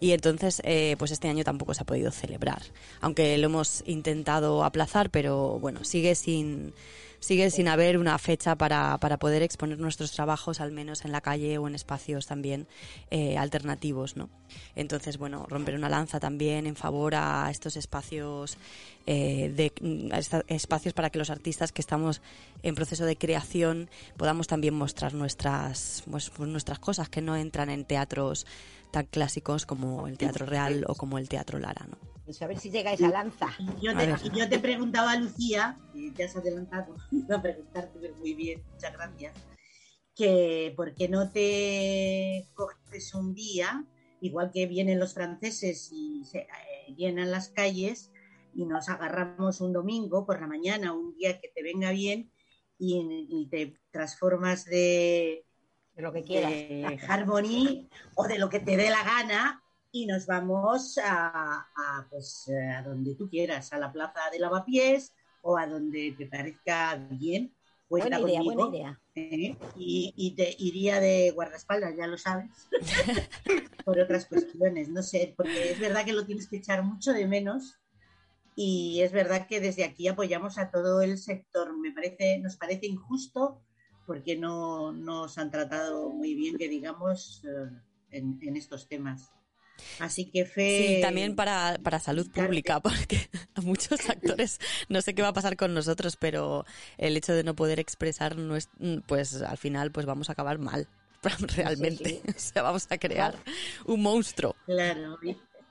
Y entonces eh, pues este año tampoco se ha podido celebrar. Aunque lo hemos intentado aplazar pero bueno sigue sin sigue sin haber una fecha para, para poder exponer nuestros trabajos, al menos en la calle o en espacios también eh, alternativos, ¿no? Entonces, bueno, romper una lanza también en favor a estos espacios eh, de espacios para que los artistas que estamos en proceso de creación podamos también mostrar nuestras pues, pues, nuestras cosas que no entran en teatros tan clásicos como el teatro real o como el teatro Lara, ¿no? Pues a ver si llega esa lanza. Yo te, yo te preguntaba a Lucía, y te has adelantado, iba a preguntarte muy bien, muchas gracias, que por qué no te coges un día, igual que vienen los franceses y se eh, llenan las calles, y nos agarramos un domingo por la mañana, un día que te venga bien, y, te transformas de, de lo que quieras, de Harmony o de lo que te dé la gana y nos vamos a, pues, a donde tú quieras, a la plaza de lavapiés o a donde te parezca bien. Buena idea, buena idea. ¿eh? y, te iría de guardaespaldas, ya lo sabes, por otras cuestiones, no sé, porque es verdad que lo tienes que echar mucho de menos y es verdad que desde aquí apoyamos a todo el sector. Me parece, nos parece injusto porque no nos han tratado muy bien, que digamos, eh, en estos temas. Así que fe. Sí, también para, para salud pública, porque a muchos actores no sé qué va a pasar con nosotros, pero el hecho de no poder expresar, pues al final, pues vamos a acabar mal, realmente. O sea, vamos a crear un monstruo. Claro.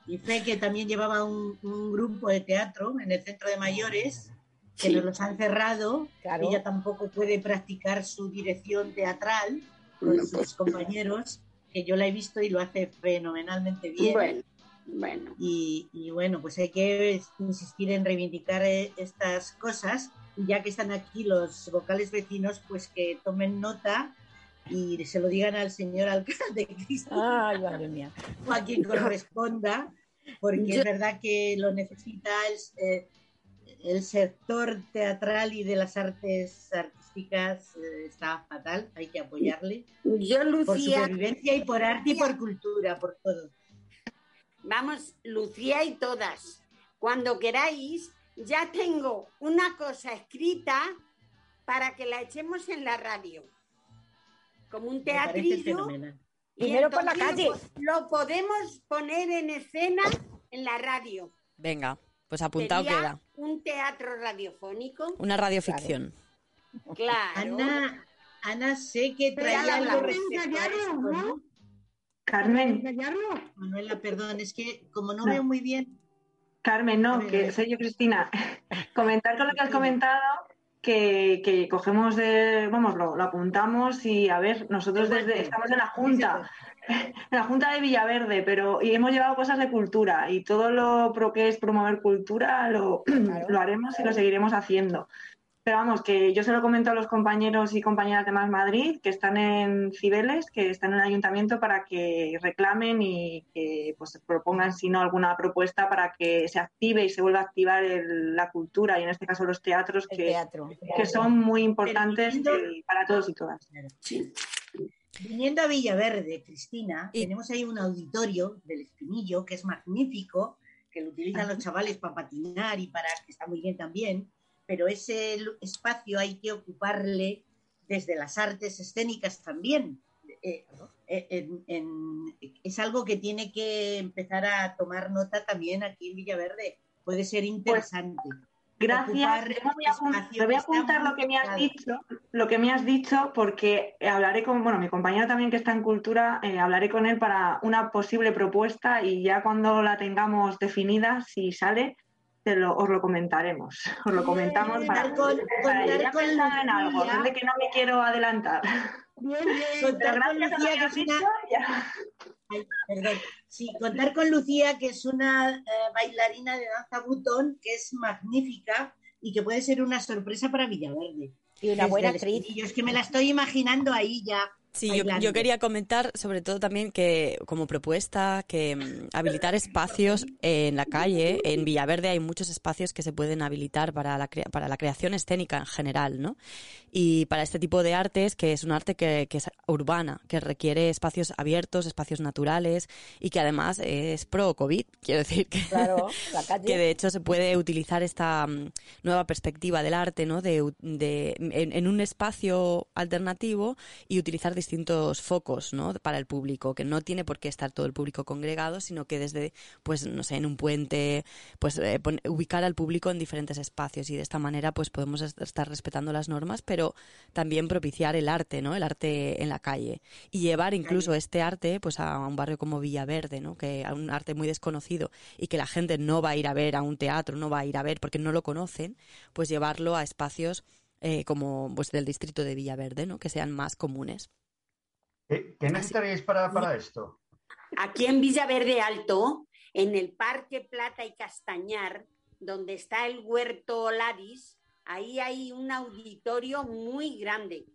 Y fe que también llevaba un, grupo de teatro en el centro de mayores que nos los han cerrado. Ella tampoco puede practicar su dirección teatral con sus pues compañeros que yo la he visto y lo hace fenomenalmente bien. Bueno, bueno. Y, bueno, pues hay que insistir en reivindicar eh, estas cosas. Y ya que están aquí los vocales vecinos, pues que tomen nota y se lo digan al señor alcalde Ay, madre mía. o a quien corresponda, porque es verdad que lo necesita el, eh, el sector teatral y de las artes artísticas eh, está fatal, hay que apoyarle. Yo, Lucía, por supervivencia y por arte y por cultura, por todo. Vamos, Lucía y todas, cuando queráis, ya tengo una cosa escrita para que la echemos en la radio, como un teatrillo. Primero por la calle. lo podemos poner en escena en la radio. Venga. Pues apuntado queda. Un teatro radiofónico. Una radioficción. Claro. Ana, Ana sé que traía algo esto, ¿no? Carmen. Manuela, perdón, es que como no, veo muy bien. Carmen, no, que soy yo, Cristina. Comentar con lo que has comentado, que, cogemos de, vamos, lo, apuntamos y a ver, nosotros desde, estamos en la Junta, en la Junta de Villaverde, pero y hemos llevado cosas de cultura y todo lo que es promover cultura lo, lo haremos y lo seguiremos haciendo. Pero vamos, que yo se lo comento a los compañeros y compañeras de Más Madrid que están en Cibeles, que están en el ayuntamiento para que reclamen y que pues, propongan, si no, alguna propuesta para que se active y se vuelva a activar la cultura y en este caso los teatros, que, que son muy importantes para todos y todas. Viniendo a Villaverde, Cristina, tenemos ahí un auditorio del Espinillo que es magnífico, que lo utilizan los chavales para patinar y para que está muy bien también pero ese espacio hay que ocuparle desde las artes escénicas también. Eh, eh, es algo que tiene que empezar a tomar nota también aquí en Villaverde. Puede ser pues, interesante. gracias. Me voy a apuntar lo que me has dicho, lo que me has dicho, porque hablaré con, bueno, mi compañero también que está en cultura, eh, hablaré con él para una posible propuesta y ya cuando la tengamos definida, si sale, os lo comentaremos. Os lo comentamos para, con, para ya pensar en algo, de que no me quiero adelantar. Bien, bien. Contar con Lucía, que es una... Sí, contar con Lucía, que es una eh, bailarina de danza butón, que es magnífica y que puede ser una sorpresa para Villaverde. Y una buena actriz. Y yo es que me la estoy imaginando ahí ya Sí, yo, quería comentar sobre todo también que como propuesta que mm, habilitar espacios en la calle, en Villaverde hay muchos espacios que se pueden habilitar para la, para la creación escénica en general, ¿no? Y para este tipo de artes, que es un arte que, es urbana, que requiere espacios abiertos, espacios naturales y que además es pro-COVID, quiero decir que, que de hecho se puede utilizar esta mm, nueva perspectiva del arte, ¿no? De, en, en un espacio alternativo y utilizar distintos focos ¿no? para el público, que no tiene por qué estar todo el público congregado, sino que desde, pues, no sé, en un puente, pues eh, ubicar al público en diferentes espacios y de esta manera pues podemos estar respetando las normas, pero también propiciar el arte, ¿no? El arte en la calle y llevar incluso este arte pues a un barrio como Villaverde, ¿no? Que a un arte muy desconocido y que la gente no va a ir a ver a un teatro, no va a ir a ver porque no lo conocen, pues llevarlo a espacios eh, como pues del distrito de Villaverde, ¿no? Que sean más comunes. ¿Qué, necesitaríais para, para esto? Aquí en Villaverde Alto, en el Parque Plata y Castañar, donde está el huerto Ladis, ahí hay un auditorio muy grande.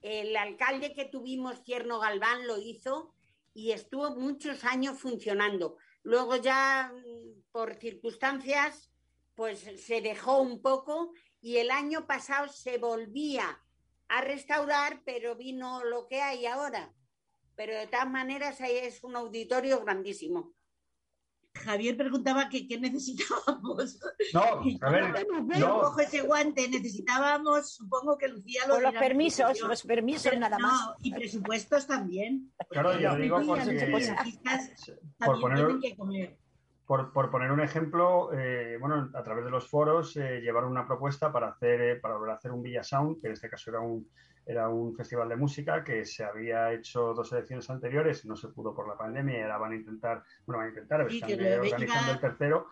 El alcalde que tuvimos, Cierno Galván, lo hizo y estuvo muchos años funcionando. Luego ya, mm, por circunstancias, pues se dejó un poco y el año pasado se volvía a restaurar, pero vino lo que hay ahora pero de todas maneras es un auditorio grandísimo. Javier preguntaba que qué necesitábamos. No, a ver, no. cojo ese guante, necesitábamos, supongo que Lucía lo Por los permisos, los permisos nada más. y presupuestos también. Claro, yo digo por poner, por, por, poner un ejemplo, eh, bueno, a través de los foros eh, llevaron una propuesta para hacer, eh, para volver a hacer un Villa Sound, que en este caso era un era un festival de música que se había hecho dos ediciones anteriores, no se pudo por la pandemia y ahora van a intentar, bueno, van a intentar, están organizando el tercero.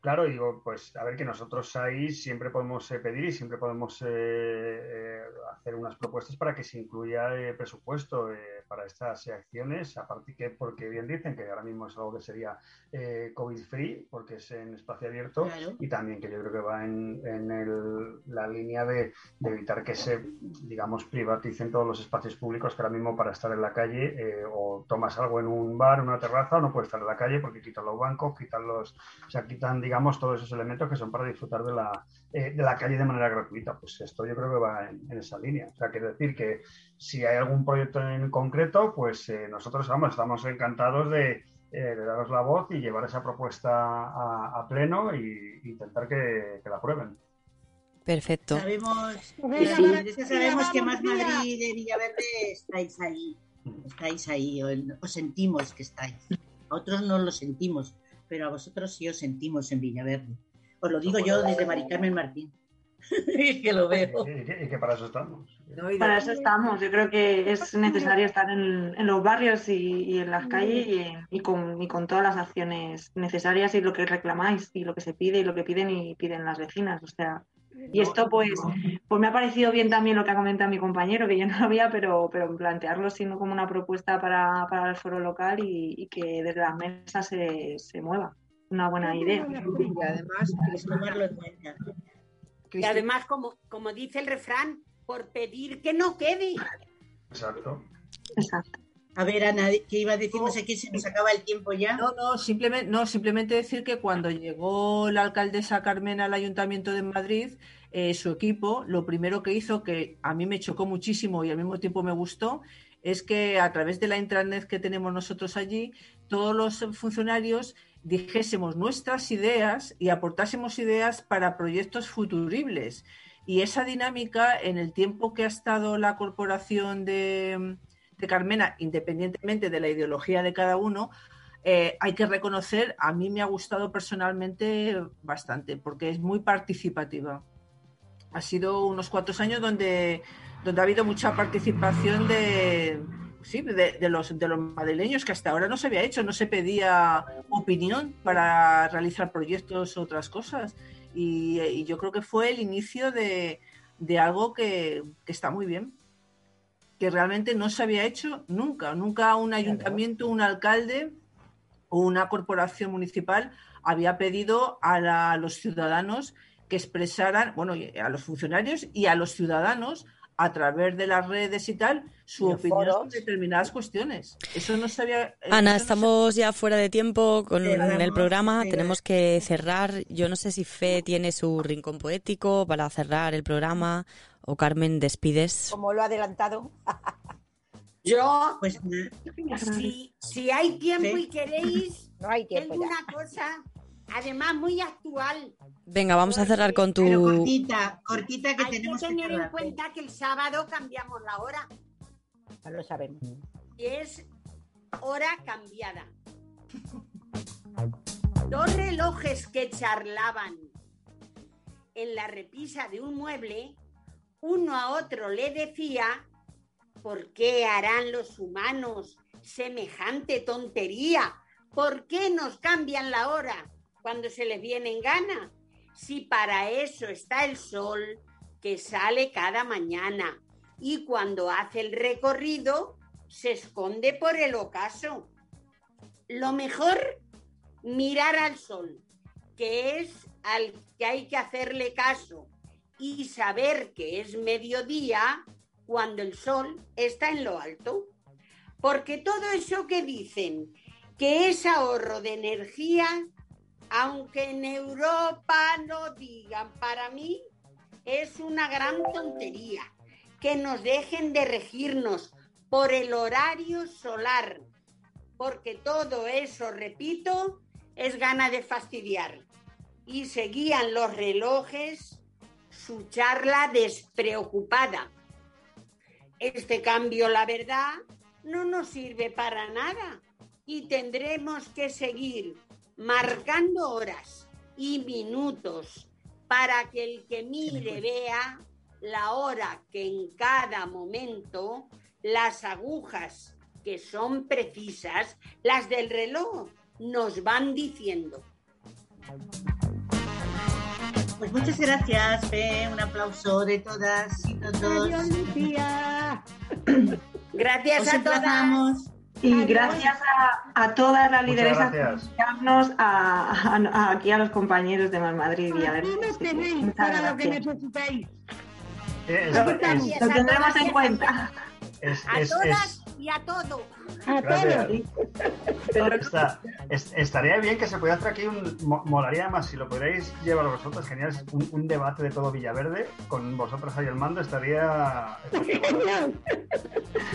Claro, digo, pues a ver que nosotros ahí siempre podemos eh, pedir y siempre podemos eh, eh, hacer unas propuestas para que se incluya presupuesto para estas acciones, aparte que, porque bien dicen que ahora mismo es algo que sería COVID-free, porque es en espacio abierto, y también que yo creo que va en, el, la línea de, evitar que se, digamos, privaticen todos los espacios públicos que ahora mismo para estar en la calle o tomas algo en un bar, una terraza, o no puedes estar en la calle porque quitan los bancos, quitan los, o sea, quitan, digamos, todos esos elementos que son para disfrutar de la, eh, de la calle de manera gratuita. Pues esto yo creo que va en, esa línea. O sea, quiere decir que si hay algún proyecto en concreto, pues eh, nosotros vamos, estamos encantados de, eh, daros la voz y llevar esa propuesta a, pleno e intentar que, la aprueben. Perfecto. Sabemos, sabemos que más Madrid de Villaverde estáis ahí. Estáis ahí, os sentimos que estáis. A otros no lo sentimos, pero a vosotros sí os sentimos en Villaverde. Os lo digo yo desde Mari Carmen Martín. que lo veo. Y que, para eso estamos. para eso estamos. Yo creo que es necesario estar en, los barrios y, en las calles y, con, con, todas las acciones necesarias y lo que reclamáis y lo que se pide y lo que piden y piden las vecinas. O sea, y esto pues, pues me ha parecido bien también lo que ha comentado mi compañero, que yo no lo había, pero, pero plantearlo siendo como una propuesta para, para el foro local y, que desde las mesas se, se mueva. Una buena idea. Y además, tomarlo en cuenta. Y además, como, como dice el refrán, por pedir que no quede. Exacto. Exacto. A ver, Ana, ¿qué iba a decir? No sé qué, se nos acaba el tiempo ya. No, no simplemente, no, simplemente decir que cuando llegó la alcaldesa Carmen al Ayuntamiento de Madrid, eh, su equipo, lo primero que hizo, que a mí me chocó muchísimo y al mismo tiempo me gustó, es que a través de la intranet que tenemos nosotros allí, todos los funcionarios dijésemos nuestras ideas y aportásemos ideas para proyectos futuribles. Y esa dinámica, en el tiempo que ha estado la corporación de, Carmena, independientemente de la ideología de cada uno, eh, hay que reconocer, a mí me ha gustado personalmente bastante, porque es muy participativa. Ha sido unos cuantos años donde, donde ha habido mucha participación de, sí, de, los, de los madrileños que hasta ahora no se había hecho, no se pedía opinión para realizar proyectos o otras cosas. Y, yo creo que fue el inicio de, algo que, está muy bien, que realmente no se había hecho nunca. Nunca un ayuntamiento, un alcalde o una corporación municipal había pedido a, a los ciudadanos que expresaran, bueno, a los funcionarios y a los ciudadanos a través de las redes y tal su opinión sobre determinadas cuestiones. Eso no sabía. Ana, estamos ya fuera de tiempo con el programa. Tenemos que cerrar. Yo no sé si Fe tiene su rincón poético para cerrar el programa o Carmen, despides. Como lo ha adelantado. Yo, pues, si, hay tiempo y queréis, no hay tiempo tengo una cosa además muy actual. Venga, vamos a cerrar con tu... cortita, cortita que Hay tenemos que tener en cuenta que el sábado cambiamos la hora. Ya lo sabemos. Y es hora cambiada. Dos relojes que charlaban en la repisa de un mueble, uno a otro le decía, ¿por qué harán los humanos semejante tontería? ¿Por qué nos cambian la hora? Cuando se les viene en gana. Si para eso está el sol que sale cada mañana y cuando hace el recorrido se esconde por el ocaso. Lo mejor, mirar al sol, que es al que hay que hacerle caso y saber que es mediodía cuando el sol está en lo alto. Porque todo eso que dicen que es ahorro de energía aunque en Europa no digan, para mí es una gran tontería que nos dejen de regirnos por el horario solar, porque todo eso, repito, es gana de fastidiar. Y seguían los relojes su charla despreocupada. Este cambio, la verdad, no nos sirve para nada y tendremos que seguir marcando horas y minutos para que el que mire vea la hora que en cada momento las agujas que son precisas, las del reloj, nos van diciendo. Pues muchas gracias, Fe. Un aplauso de todas y todos. Gracias a todas. Y gracias a, todas las lideresas por a, aquí a los compañeros de Más Madrid y a ver. para lo que necesitéis. Lo tendremos en cuenta. a todas y a todo. estaría bien que se pudiera hacer aquí un. Molaría más si lo pudierais llevar vosotros, genial. Un, debate de todo Villaverde con vosotros ahí al mando estaría.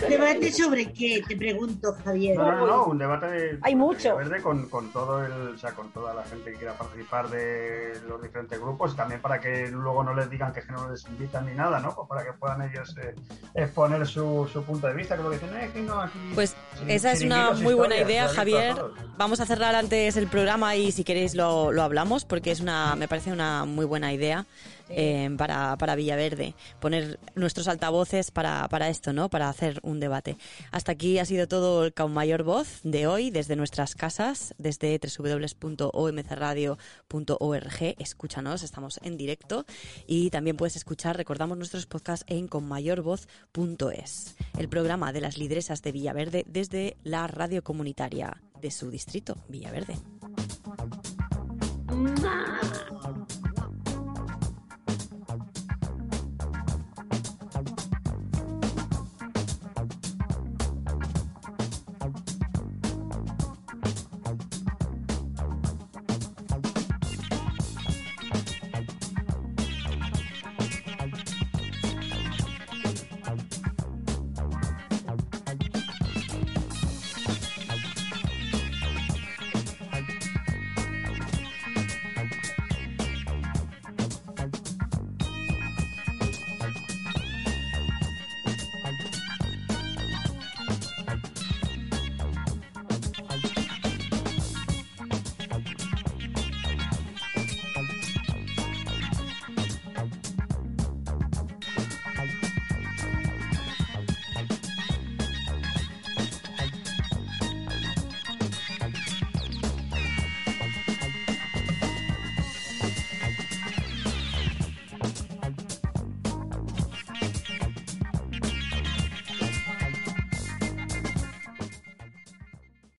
¿Debate sobre qué? Te pregunto, Javier. No, no, no, un debate de, Hay mucho. Villaverde con, con, todo el, o sea, con toda la gente que quiera participar de los diferentes grupos y también para que luego no les digan que no les invitan ni nada, ¿no? Pues para que puedan ellos eh, exponer su, su, punto de vista, que lo que dicen, eh, que no, aquí. Pues esa es una muy buena idea, Javier. Vamos a cerrar antes el programa y si queréis lo, lo, hablamos porque es una, me parece una muy buena idea eh, para, para Villaverde, poner nuestros altavoces para, para esto, ¿no? Para hacer un debate. Hasta aquí ha sido todo el Caun Mayor Voz de hoy, desde nuestras casas, desde www.omcradio.org. Escúchanos, estamos en directo y también puedes escuchar, recordamos nuestros podcasts en conmayorvoz.es, el programa de las lideresas de Villaverde desde la radio comunitaria de su distrito, Villaverde.